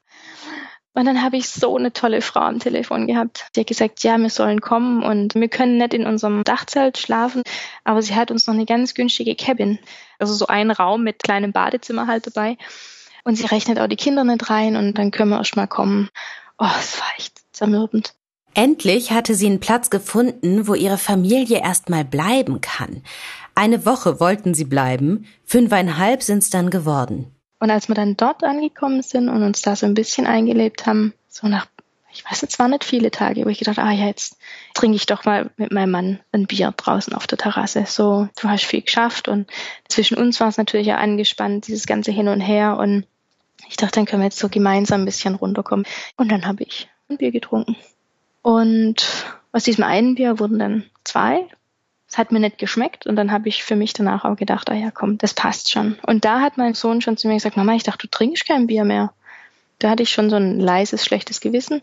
Und dann habe ich so eine tolle Frau am Telefon gehabt. Die hat gesagt, ja, wir sollen kommen und wir können nicht in unserem Dachzelt schlafen, aber sie hat uns noch eine ganz günstige Cabin, also so einen Raum mit kleinem Badezimmer halt dabei. Und sie rechnet auch die Kinder nicht rein und dann können wir erst mal kommen. Oh, es war echt zermürbend.
Endlich hatte sie einen Platz gefunden, wo ihre Familie erstmal bleiben kann. Eine Woche wollten sie bleiben, fünfeinhalb sind's dann geworden.
Und als wir dann dort angekommen sind und uns da so ein bisschen eingelebt haben, so nach, ich weiß nicht, es waren nicht viele Tage, wo ich gedacht, ah ja, jetzt trinke ich doch mal mit meinem Mann ein Bier draußen auf der Terrasse. So, du hast viel geschafft und zwischen uns war es natürlich ja angespannt, dieses ganze Hin und Her und ich dachte, dann können wir jetzt so gemeinsam ein bisschen runterkommen. Und dann habe ich ein Bier getrunken. Und aus diesem einen Bier wurden dann zwei es hat mir nicht geschmeckt und dann habe ich für mich danach auch gedacht, ah ja, komm, das passt schon. Und da hat mein Sohn schon zu mir gesagt, Mama, ich dachte, du trinkst kein Bier mehr. Da hatte ich schon so ein leises, schlechtes Gewissen.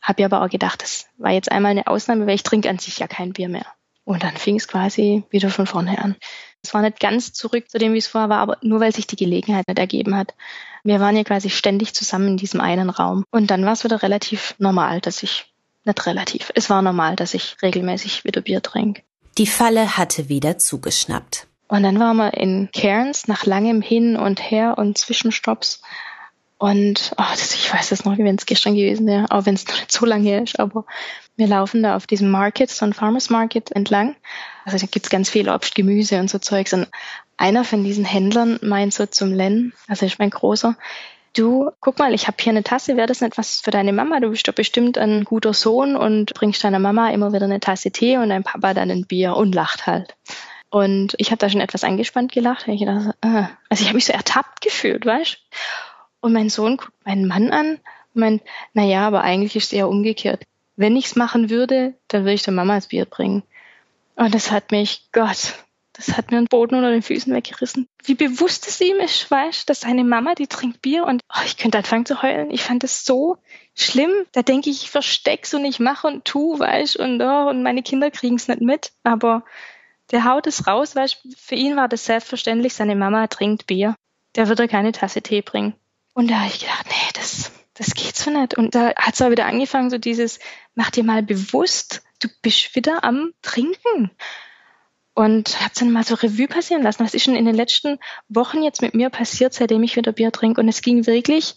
Habe aber auch gedacht, das war jetzt einmal eine Ausnahme, weil ich trinke an sich ja kein Bier mehr. Und dann fing es quasi wieder von vorne an. Es war nicht ganz zurück zu dem, wie es vorher war, aber nur weil sich die Gelegenheit nicht ergeben hat. Wir waren ja quasi ständig zusammen in diesem einen Raum. Und dann war es wieder relativ normal, dass ich, nicht relativ, es war normal, dass ich regelmäßig wieder Bier trinke.
Die Falle hatte wieder zugeschnappt.
Und dann waren wir in Cairns nach langem Hin und Her und Zwischenstopps. Und oh, das, ich weiß es noch, wie wenn es gestern gewesen wäre, auch wenn es noch nicht so lange her ist. Aber wir laufen da auf diesem Market, so ein Farmers Market entlang. Also da gibt's ganz viel Obst, Gemüse und so Zeugs. Und einer von diesen Händlern meint so zum Len, also ich mein großer, du, guck mal, ich habe hier eine Tasse, wäre das nicht was für deine Mama? Du bist doch bestimmt ein guter Sohn und bringst deiner Mama immer wieder eine Tasse Tee und dein Papa dann ein Bier und lacht halt. Und ich habe da schon etwas angespannt gelacht. Ich gedacht, ah. Also ich habe mich so ertappt gefühlt, weißt Und mein Sohn guckt meinen Mann an und meint, na ja, aber eigentlich ist es eher umgekehrt. Wenn ich's machen würde, dann würde ich der Mama das Bier bringen. Und das hat mich, Gott, das hat mir den Boden unter den Füßen weggerissen. Wie bewusst es ihm ist, weißt dass seine Mama, die trinkt Bier und oh, ich könnte anfangen zu heulen. Ich fand das so schlimm. Da denke ich, ich versteck's und ich mache und tu, weißt und, oh, und meine Kinder kriegen's nicht mit. Aber der haut es raus, weißt Für ihn war das selbstverständlich, seine Mama trinkt Bier. Der wird er keine Tasse Tee bringen. Und da habe ich gedacht, nee, das, das geht so nicht. Und da hat es auch wieder angefangen, so dieses, mach dir mal bewusst, du bist wieder am Trinken und habe dann mal so Revue passieren lassen. Was ist schon in den letzten Wochen jetzt mit mir passiert, seitdem ich wieder Bier trinke? Und es ging wirklich,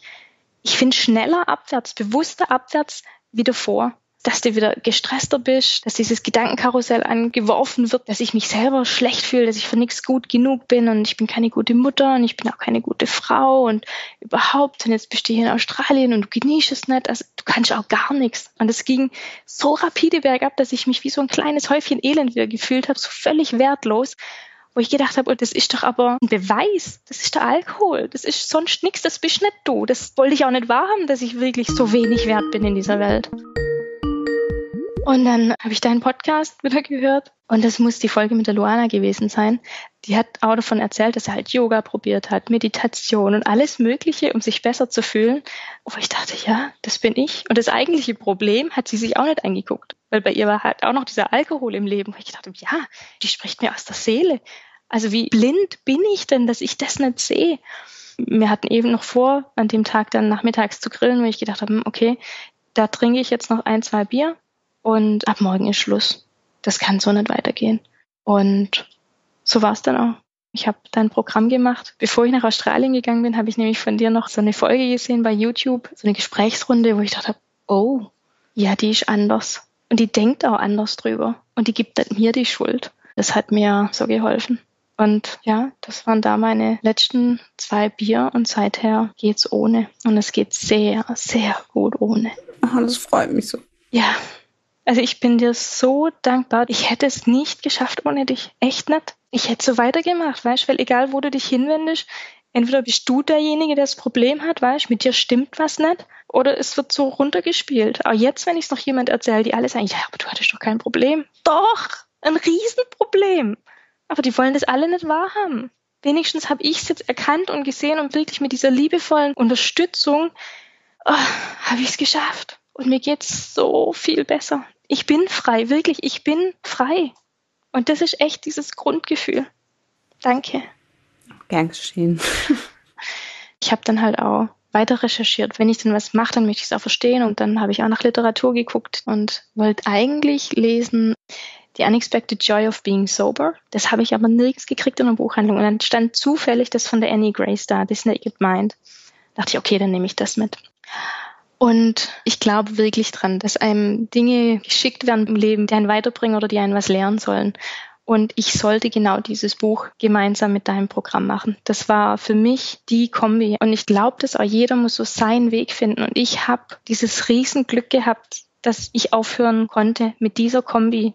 ich finde, schneller abwärts, bewusster abwärts wieder vor dass du wieder gestresster bist, dass dieses Gedankenkarussell angeworfen wird, dass ich mich selber schlecht fühle, dass ich für nichts gut genug bin und ich bin keine gute Mutter und ich bin auch keine gute Frau und überhaupt und jetzt bist du hier in Australien und du genießt es nicht, also du kannst auch gar nichts. Und es ging so rapide bergab, dass ich mich wie so ein kleines Häufchen Elend wieder gefühlt habe, so völlig wertlos wo ich gedacht habe, oh, das ist doch aber ein Beweis, das ist der Alkohol, das ist sonst nichts, das bist nicht du. Das wollte ich auch nicht wahrhaben, dass ich wirklich so wenig wert bin in dieser Welt. Und dann habe ich deinen Podcast wieder gehört und das muss die Folge mit der Luana gewesen sein. Die hat auch davon erzählt, dass er halt Yoga probiert hat, Meditation und alles Mögliche, um sich besser zu fühlen. Wo ich dachte, ja, das bin ich. Und das eigentliche Problem hat sie sich auch nicht angeguckt, weil bei ihr war halt auch noch dieser Alkohol im Leben. Und ich dachte, ja, die spricht mir aus der Seele. Also wie blind bin ich denn, dass ich das nicht sehe? Wir hatten eben noch vor, an dem Tag dann nachmittags zu grillen, wo ich gedacht habe, hm, okay, da trinke ich jetzt noch ein, zwei Bier und ab morgen ist Schluss. Das kann so nicht weitergehen. Und so war es dann auch. Ich habe dann ein Programm gemacht. Bevor ich nach Australien gegangen bin, habe ich nämlich von dir noch so eine Folge gesehen bei YouTube, so eine Gesprächsrunde, wo ich dachte, oh, ja, die ist anders. Und die denkt auch anders drüber. Und die gibt mir die Schuld. Das hat mir so geholfen. Und ja, das waren da meine letzten zwei Bier und seither geht's ohne. Und es geht sehr, sehr gut ohne.
Oh, das freut mich so.
Ja, also ich bin dir so dankbar. Ich hätte es nicht geschafft ohne dich. Echt nicht. Ich hätte so weitergemacht, weißt, weil egal wo du dich hinwendest, entweder bist du derjenige, der das Problem hat, weißt, mit dir stimmt was nicht, oder es wird so runtergespielt. Aber jetzt, wenn ich es noch jemand erzähle, die alle sagen, ja, aber du hattest doch kein Problem. Doch, ein Riesenproblem. Aber die wollen das alle nicht wahrhaben. Wenigstens habe ich es jetzt erkannt und gesehen und wirklich mit dieser liebevollen Unterstützung oh, habe ich es geschafft. Und mir geht's so viel besser. Ich bin frei, wirklich, ich bin frei. Und das ist echt dieses Grundgefühl. Danke.
Gern geschehen.
Ich habe dann halt auch weiter recherchiert. Wenn ich denn was mache, dann möchte ich es auch verstehen. Und dann habe ich auch nach Literatur geguckt und wollte eigentlich lesen The Unexpected Joy of Being Sober. Das habe ich aber nirgends gekriegt in einer Buchhandlung. Und dann stand zufällig das von der Annie Grace da, This Naked Mind. Da dachte ich, okay, dann nehme ich das mit. Und ich glaube wirklich dran, dass einem Dinge geschickt werden im Leben, die einen weiterbringen oder die einen was lernen sollen. Und ich sollte genau dieses Buch gemeinsam mit deinem Programm machen. Das war für mich die Kombi. Und ich glaube, dass auch jeder muss so seinen Weg finden. Und ich habe dieses Riesenglück gehabt, dass ich aufhören konnte mit dieser Kombi,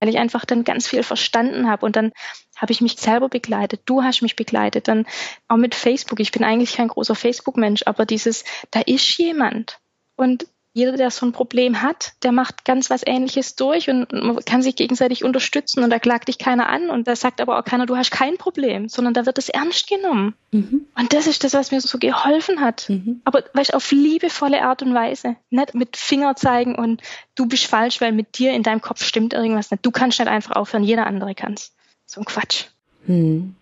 weil ich einfach dann ganz viel verstanden habe. Und dann habe ich mich selber begleitet. Du hast mich begleitet. Dann auch mit Facebook. Ich bin eigentlich kein großer Facebook-Mensch, aber dieses, da ist jemand. Und jeder, der so ein Problem hat, der macht ganz was Ähnliches durch und man kann sich gegenseitig unterstützen und da klagt dich keiner an und da sagt aber auch keiner, du hast kein Problem, sondern da wird es ernst genommen. Mhm. Und das ist das, was mir so geholfen hat. Mhm. Aber weißt, auf liebevolle Art und Weise. Nicht mit Finger zeigen und du bist falsch, weil mit dir in deinem Kopf stimmt irgendwas nicht. Du kannst nicht einfach aufhören, jeder andere kann's. So ein Quatsch.
Hm.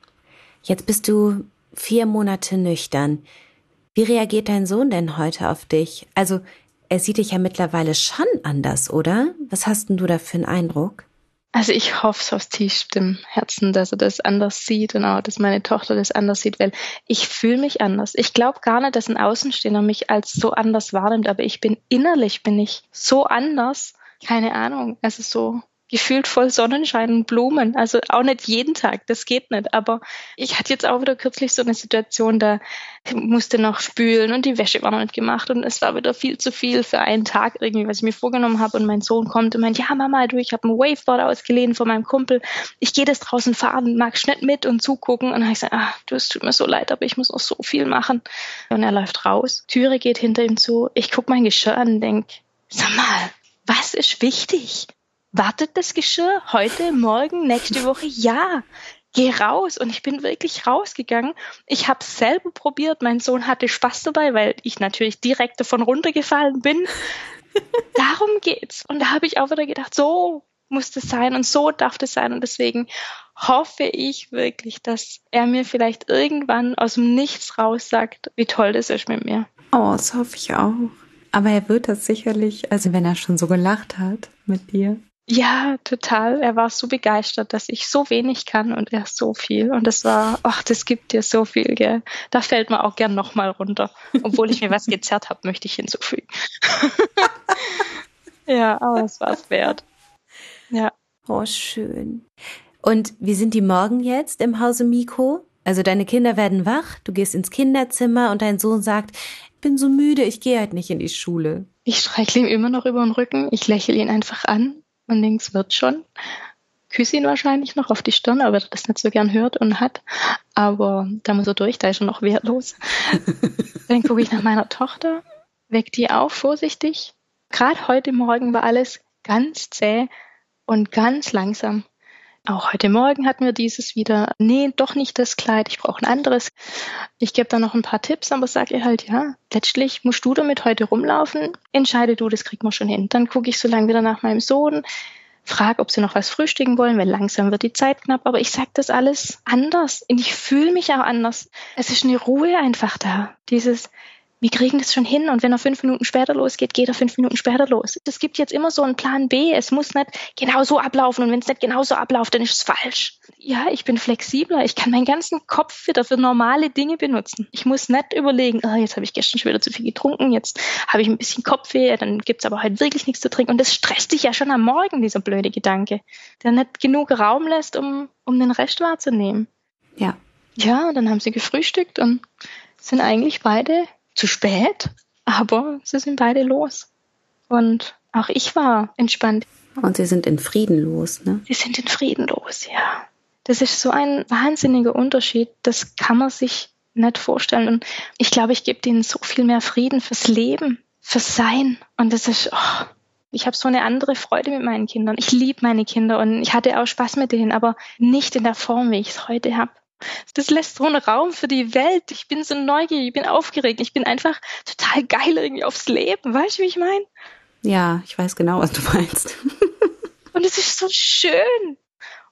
Jetzt bist du vier Monate nüchtern. Wie reagiert dein Sohn denn heute auf dich? Also er sieht dich ja mittlerweile schon anders, oder? Was hast denn du da für einen Eindruck?
Also ich hoffe es aus tiefstem Herzen, dass er das anders sieht und auch, dass meine Tochter das anders sieht, weil ich fühle mich anders. Ich glaube gar nicht, dass ein Außenstehender mich als so anders wahrnimmt, aber ich bin innerlich, bin ich so anders. Keine Ahnung. Also so, gefühlt voll Sonnenschein und Blumen. Also auch nicht jeden Tag, das geht nicht. Aber ich hatte jetzt auch wieder kürzlich so eine Situation, da musste noch spülen und die Wäsche war noch nicht gemacht und es war wieder viel zu viel für einen Tag irgendwie, was ich mir vorgenommen habe. Und mein Sohn kommt und meint, ja Mama, du, ich habe ein Waveboard ausgeliehen von meinem Kumpel. Ich gehe das draußen fahren, mag nicht mit und zugucken. Und habe ich gesagt, ah, du, es tut mir so leid, aber ich muss noch so viel machen. Und er läuft raus, Türe geht hinter ihm zu. Ich guck mein Geschirr an und denk, sag mal, was ist wichtig? Wartet das Geschirr heute, morgen, nächste Woche? Ja. Geh raus. Und ich bin wirklich rausgegangen. Ich habe selber probiert. Mein Sohn hatte Spaß dabei, weil ich natürlich direkt davon runtergefallen bin. Darum geht's. Und da habe ich auch wieder gedacht, so muss das sein und so darf das sein. Und deswegen hoffe ich wirklich, dass er mir vielleicht irgendwann aus dem Nichts raus sagt, wie toll das ist mit mir.
Oh, das hoffe ich auch. Aber er wird das sicherlich, also wenn er schon so gelacht hat mit dir,
ja, total. Er war so begeistert, dass ich so wenig kann und er so viel. Und das war, ach, das gibt dir so viel, gell. Da fällt man auch gern nochmal runter. Obwohl ich mir was gezerrt habe, möchte ich hinzufügen. ja, aber es war es wert. Ja.
Oh, schön. Und wie sind die Morgen jetzt im Hause Miko? Also deine Kinder werden wach, du gehst ins Kinderzimmer und dein Sohn sagt, ich bin so müde, ich gehe halt nicht in die Schule.
Ich streichle ihm immer noch über den Rücken, ich lächle ihn einfach an und links wird schon. Küsse ihn wahrscheinlich noch auf die Stirn, aber er das nicht so gern hört und hat. Aber da muss er durch, da ist er noch wertlos. Dann gucke ich nach meiner Tochter, weck die auf, vorsichtig. Gerade heute Morgen war alles ganz zäh und ganz langsam. Auch heute Morgen hatten wir dieses wieder, nee, doch nicht das Kleid, ich brauche ein anderes. Ich gebe da noch ein paar Tipps, aber sage ihr halt, ja, letztlich musst du damit heute rumlaufen, entscheide du, das kriegt man schon hin. Dann gucke ich so lange wieder nach meinem Sohn, frage, ob sie noch was frühstücken wollen, weil langsam wird die Zeit knapp, aber ich sage das alles anders und ich fühle mich auch anders. Es ist eine Ruhe einfach da. Dieses, wir kriegen das schon hin und wenn er fünf Minuten später losgeht, geht er fünf Minuten später los. Es gibt jetzt immer so einen Plan B. Es muss nicht genau so ablaufen und wenn es nicht genau so abläuft, dann ist es falsch. Ja, ich bin flexibler. Ich kann meinen ganzen Kopf wieder für normale Dinge benutzen. Ich muss nicht überlegen, oh, jetzt habe ich gestern schon wieder zu viel getrunken, jetzt habe ich ein bisschen Kopfweh, dann gibt's aber heute wirklich nichts zu trinken. Und das stresst dich ja schon am Morgen, dieser blöde Gedanke, der nicht genug Raum lässt, um, um den Rest wahrzunehmen.
Ja.
Ja, dann haben sie gefrühstückt und sind eigentlich beide zu spät, aber sie sind beide los. Und auch ich war entspannt.
Und sie sind in Frieden los, ne?
Sie sind in Frieden los, ja. Das ist so ein wahnsinniger Unterschied. Das kann man sich nicht vorstellen. Und ich glaube, ich gebe ihnen so viel mehr Frieden fürs Leben, fürs Sein. Und das ist, oh, ich habe so eine andere Freude mit meinen Kindern. Ich liebe meine Kinder und ich hatte auch Spaß mit denen, aber nicht in der Form, wie ich es heute habe. Das lässt so einen Raum für die Welt. Ich bin so neugierig, ich bin aufgeregt, ich bin einfach total geil irgendwie aufs Leben. Weißt du, wie ich meine?
Ja, ich weiß genau, was du meinst.
Und es ist so schön.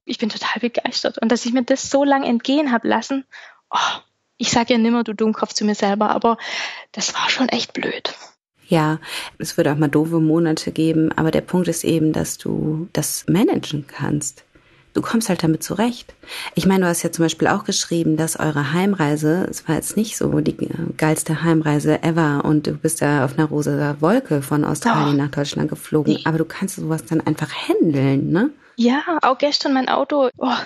Ich bin total begeistert. Und dass ich mir das so lange entgehen habe lassen, oh, Ich sage ja nimmer du Dummkopf zu mir selber, aber das war schon echt blöd.
Ja, es würde auch mal doofe Monate geben, aber der Punkt ist eben, dass du das managen kannst. Du kommst halt damit zurecht. Ich meine, du hast ja zum Beispiel auch geschrieben, dass eure Heimreise, es war jetzt nicht so die geilste Heimreise ever und du bist ja auf einer rosa Wolke von Australien oh. nach Deutschland geflogen, aber du kannst sowas dann einfach handeln, ne?
Ja, auch gestern mein Auto oh,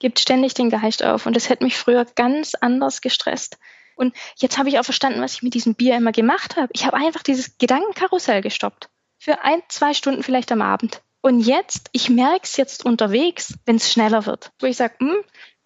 gibt ständig den Geist auf und das hätte mich früher ganz anders gestresst. Und jetzt habe ich auch verstanden, was ich mit diesem Bier immer gemacht habe. Ich habe einfach dieses Gedankenkarussell gestoppt. Für ein, zwei Stunden vielleicht am Abend. Und jetzt, ich merke es jetzt unterwegs, wenn es schneller wird. Wo ich sage, hm,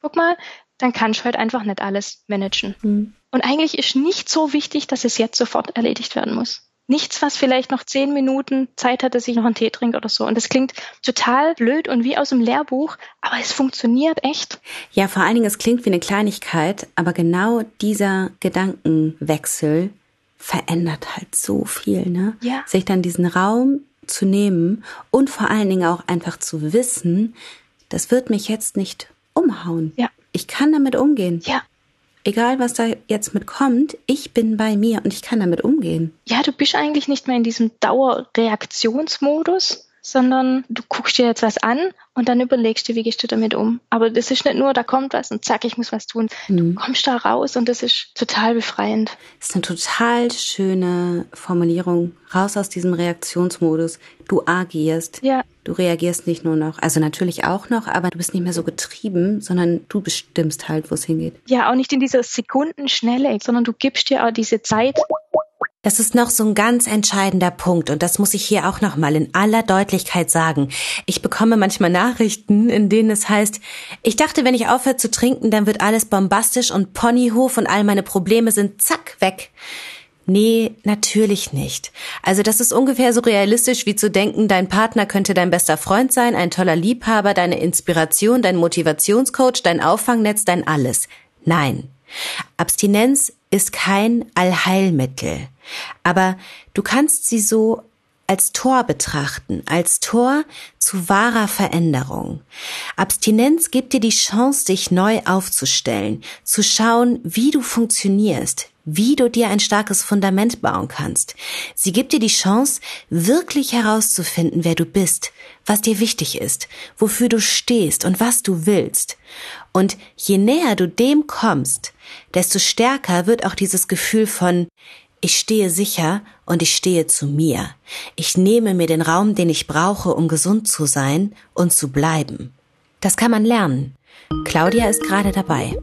guck mal, dann kann ich heute einfach nicht alles managen. Mhm. Und eigentlich ist nicht so wichtig, dass es jetzt sofort erledigt werden muss nichts, was vielleicht noch zehn Minuten Zeit hat, dass ich noch einen Tee trinke oder so. Und das klingt total blöd und wie aus dem Lehrbuch, aber es funktioniert echt.
Ja, vor allen Dingen, es klingt wie eine Kleinigkeit, aber genau dieser Gedankenwechsel verändert halt so viel, ne?
Ja.
Sich dann diesen Raum zu nehmen und vor allen Dingen auch einfach zu wissen, das wird mich jetzt nicht umhauen.
Ja.
Ich kann damit umgehen.
Ja
egal was da jetzt mit kommt, ich bin bei mir und ich kann damit umgehen.
Ja, du bist eigentlich nicht mehr in diesem Dauerreaktionsmodus, sondern du guckst dir jetzt was an und dann überlegst du, wie gehst du damit um. Aber das ist nicht nur, da kommt was und zack, ich muss was tun. Mhm. Du kommst da raus und das ist total befreiend.
Das ist eine total schöne Formulierung. Raus aus diesem Reaktionsmodus. Du agierst.
Ja.
Du reagierst nicht nur noch, also natürlich auch noch, aber du bist nicht mehr so getrieben, sondern du bestimmst halt, wo es hingeht.
Ja, auch nicht in dieser Sekundenschnelle, sondern du gibst dir auch diese Zeit,
das ist noch so ein ganz entscheidender Punkt und das muss ich hier auch noch mal in aller Deutlichkeit sagen. Ich bekomme manchmal Nachrichten, in denen es heißt, ich dachte, wenn ich aufhöre zu trinken, dann wird alles bombastisch und Ponyhof und all meine Probleme sind zack weg. Nee, natürlich nicht. Also das ist ungefähr so realistisch wie zu denken, dein Partner könnte dein bester Freund sein, ein toller Liebhaber, deine Inspiration, dein Motivationscoach, dein Auffangnetz, dein alles. Nein. Abstinenz ist kein Allheilmittel. Aber du kannst sie so als Tor betrachten, als Tor zu wahrer Veränderung. Abstinenz gibt dir die Chance, dich neu aufzustellen, zu schauen, wie du funktionierst, wie du dir ein starkes Fundament bauen kannst. Sie gibt dir die Chance, wirklich herauszufinden, wer du bist, was dir wichtig ist, wofür du stehst und was du willst. Und je näher du dem kommst, desto stärker wird auch dieses Gefühl von ich stehe sicher und ich stehe zu mir. Ich nehme mir den Raum, den ich brauche, um gesund zu sein und zu bleiben. Das kann man lernen. Claudia ist gerade dabei.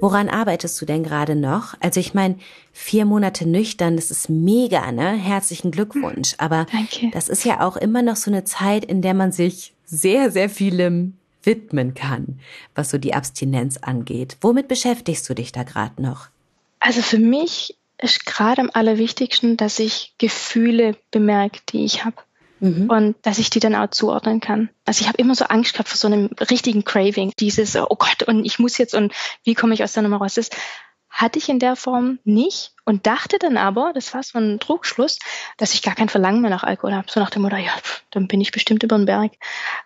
Woran arbeitest du denn gerade noch? Also ich meine, vier Monate nüchtern, das ist mega, ne? Herzlichen Glückwunsch. Aber
Danke.
das ist ja auch immer noch so eine Zeit, in der man sich sehr, sehr vielem widmen kann, was so die Abstinenz angeht. Womit beschäftigst du dich da gerade noch?
Also für mich ist gerade am allerwichtigsten, dass ich Gefühle bemerke, die ich habe. Mhm. Und dass ich die dann auch zuordnen kann. Also ich habe immer so Angst gehabt vor so einem richtigen Craving. Dieses, oh Gott, und ich muss jetzt und wie komme ich aus der Nummer raus? Das hatte ich in der Form nicht und dachte dann aber, das war so ein Trugschluss, dass ich gar kein Verlangen mehr nach Alkohol habe. So nach dem Motto, ja, dann bin ich bestimmt über den Berg.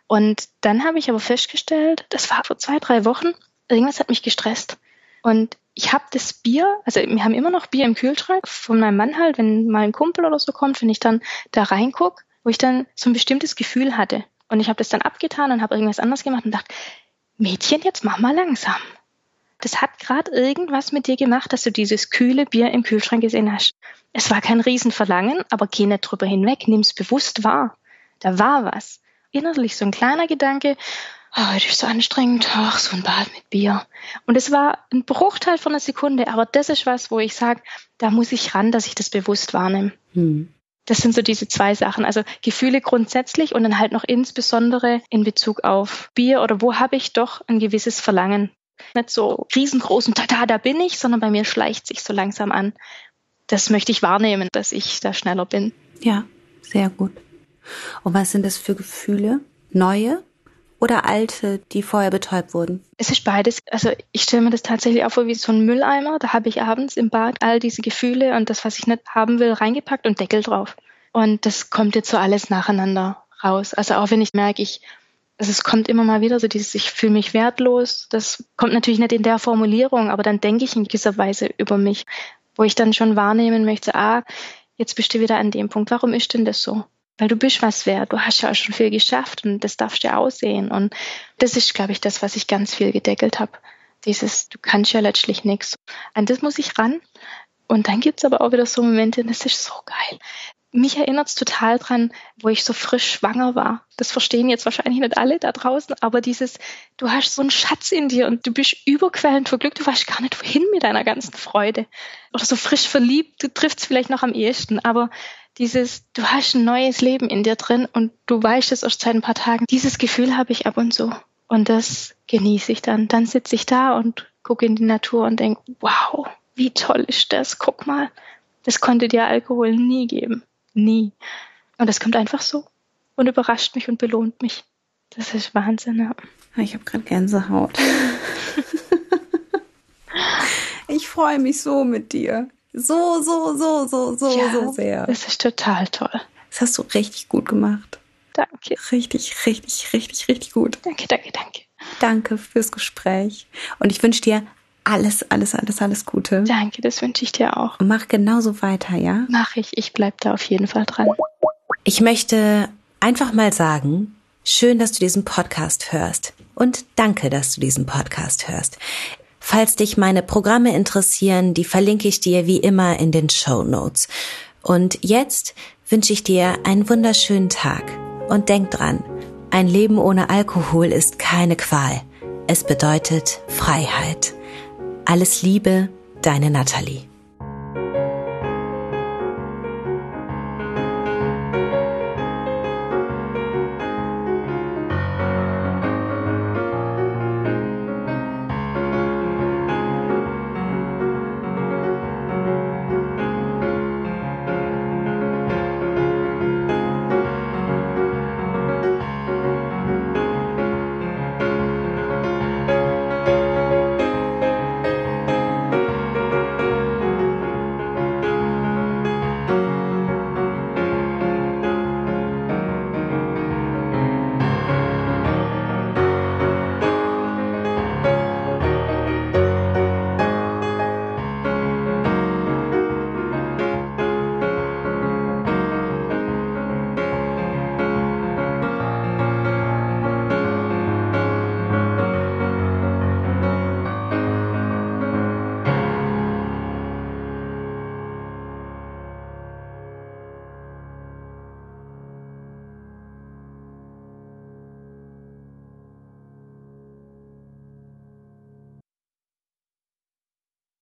Und dann habe ich aber festgestellt, das war vor zwei, drei Wochen, irgendwas hat mich gestresst. Und ich habe das Bier, also wir haben immer noch Bier im Kühlschrank von meinem Mann halt, wenn mal ein Kumpel oder so kommt, wenn ich dann da reinguck, wo ich dann so ein bestimmtes Gefühl hatte. Und ich habe das dann abgetan und habe irgendwas anderes gemacht und dachte, Mädchen, jetzt mach mal langsam. Das hat gerade irgendwas mit dir gemacht, dass du dieses kühle Bier im Kühlschrank gesehen hast. Es war kein Riesenverlangen, aber geh nicht drüber hinweg, nimm's bewusst wahr. Da war was. Innerlich so ein kleiner Gedanke, oh, heute ist so anstrengend, ach, so ein Bad mit Bier. Und es war ein Bruchteil von einer Sekunde, aber das ist was, wo ich sage, da muss ich ran, dass ich das bewusst wahrnehme. Hm. Das sind so diese zwei Sachen. Also Gefühle grundsätzlich und dann halt noch insbesondere in Bezug auf Bier oder wo habe ich doch ein gewisses Verlangen. Nicht so riesengroß und tada, da bin ich, sondern bei mir schleicht sich so langsam an. Das möchte ich wahrnehmen, dass ich da schneller bin.
Ja, sehr gut. Und was sind das für Gefühle? Neue oder alte, die vorher betäubt wurden?
Es ist beides. Also ich stelle mir das tatsächlich auch vor wie so ein Mülleimer. Da habe ich abends im Bad all diese Gefühle und das, was ich nicht haben will, reingepackt und Deckel drauf. Und das kommt jetzt so alles nacheinander raus. Also auch wenn ich merke, ich Also es kommt immer mal wieder so dieses, ich fühle mich wertlos. Das kommt natürlich nicht in der Formulierung, aber dann denke ich in gewisser Weise über mich, wo ich dann schon wahrnehmen möchte, ah, jetzt bist du wieder an dem Punkt. Warum ist denn das so? Weil du bist was wert. Du hast ja auch schon viel geschafft und das darfst du ja aussehen. Und das ist, glaube ich, das, was ich ganz viel gedeckelt habe. Dieses, du kannst ja letztlich nichts. An das muss ich ran. Und dann gibt's aber auch wieder so Momente, das ist so geil mich erinnert es total dran, wo ich so frisch schwanger war. Das verstehen jetzt wahrscheinlich nicht alle da draußen, aber dieses, du hast so einen Schatz in dir und du bist überquellend vor Glück, du weißt gar nicht wohin mit deiner ganzen Freude. Oder so frisch verliebt, du triffst vielleicht noch am ehesten, aber dieses, du hast ein neues Leben in dir drin und du weißt es erst seit ein paar Tagen. Dieses Gefühl habe ich ab und zu. Und das genieße ich dann. Dann sitze ich da und gucke in die Natur und denke, wow, wie toll ist das? Guck mal, das konnte dir Alkohol nie geben. Nie. Und das kommt einfach so und überrascht mich und belohnt mich. Das ist Wahnsinn, ja.
Ich habe gerade Gänsehaut. ich freue mich so mit dir. So, so, so, so, so, ja, so sehr.
Das ist total toll.
Das hast du richtig gut gemacht.
Danke.
Richtig, richtig, richtig, richtig gut.
Danke, danke, danke.
Danke fürs Gespräch. Und ich wünsche dir alles, alles, alles, alles Gute.
Danke, das wünsche ich dir auch.
Und mach genauso weiter, ja?
Mach ich. Ich bleib da auf jeden Fall dran.
Ich möchte einfach mal sagen, schön, dass du diesen Podcast hörst. Und danke, dass du diesen Podcast hörst. Falls dich meine Programme interessieren, die verlinke ich dir wie immer in den Show Notes. Und jetzt wünsche ich dir einen wunderschönen Tag. Und denk dran, ein Leben ohne Alkohol ist keine Qual. Es bedeutet Freiheit. Alles Liebe, deine Nathalie.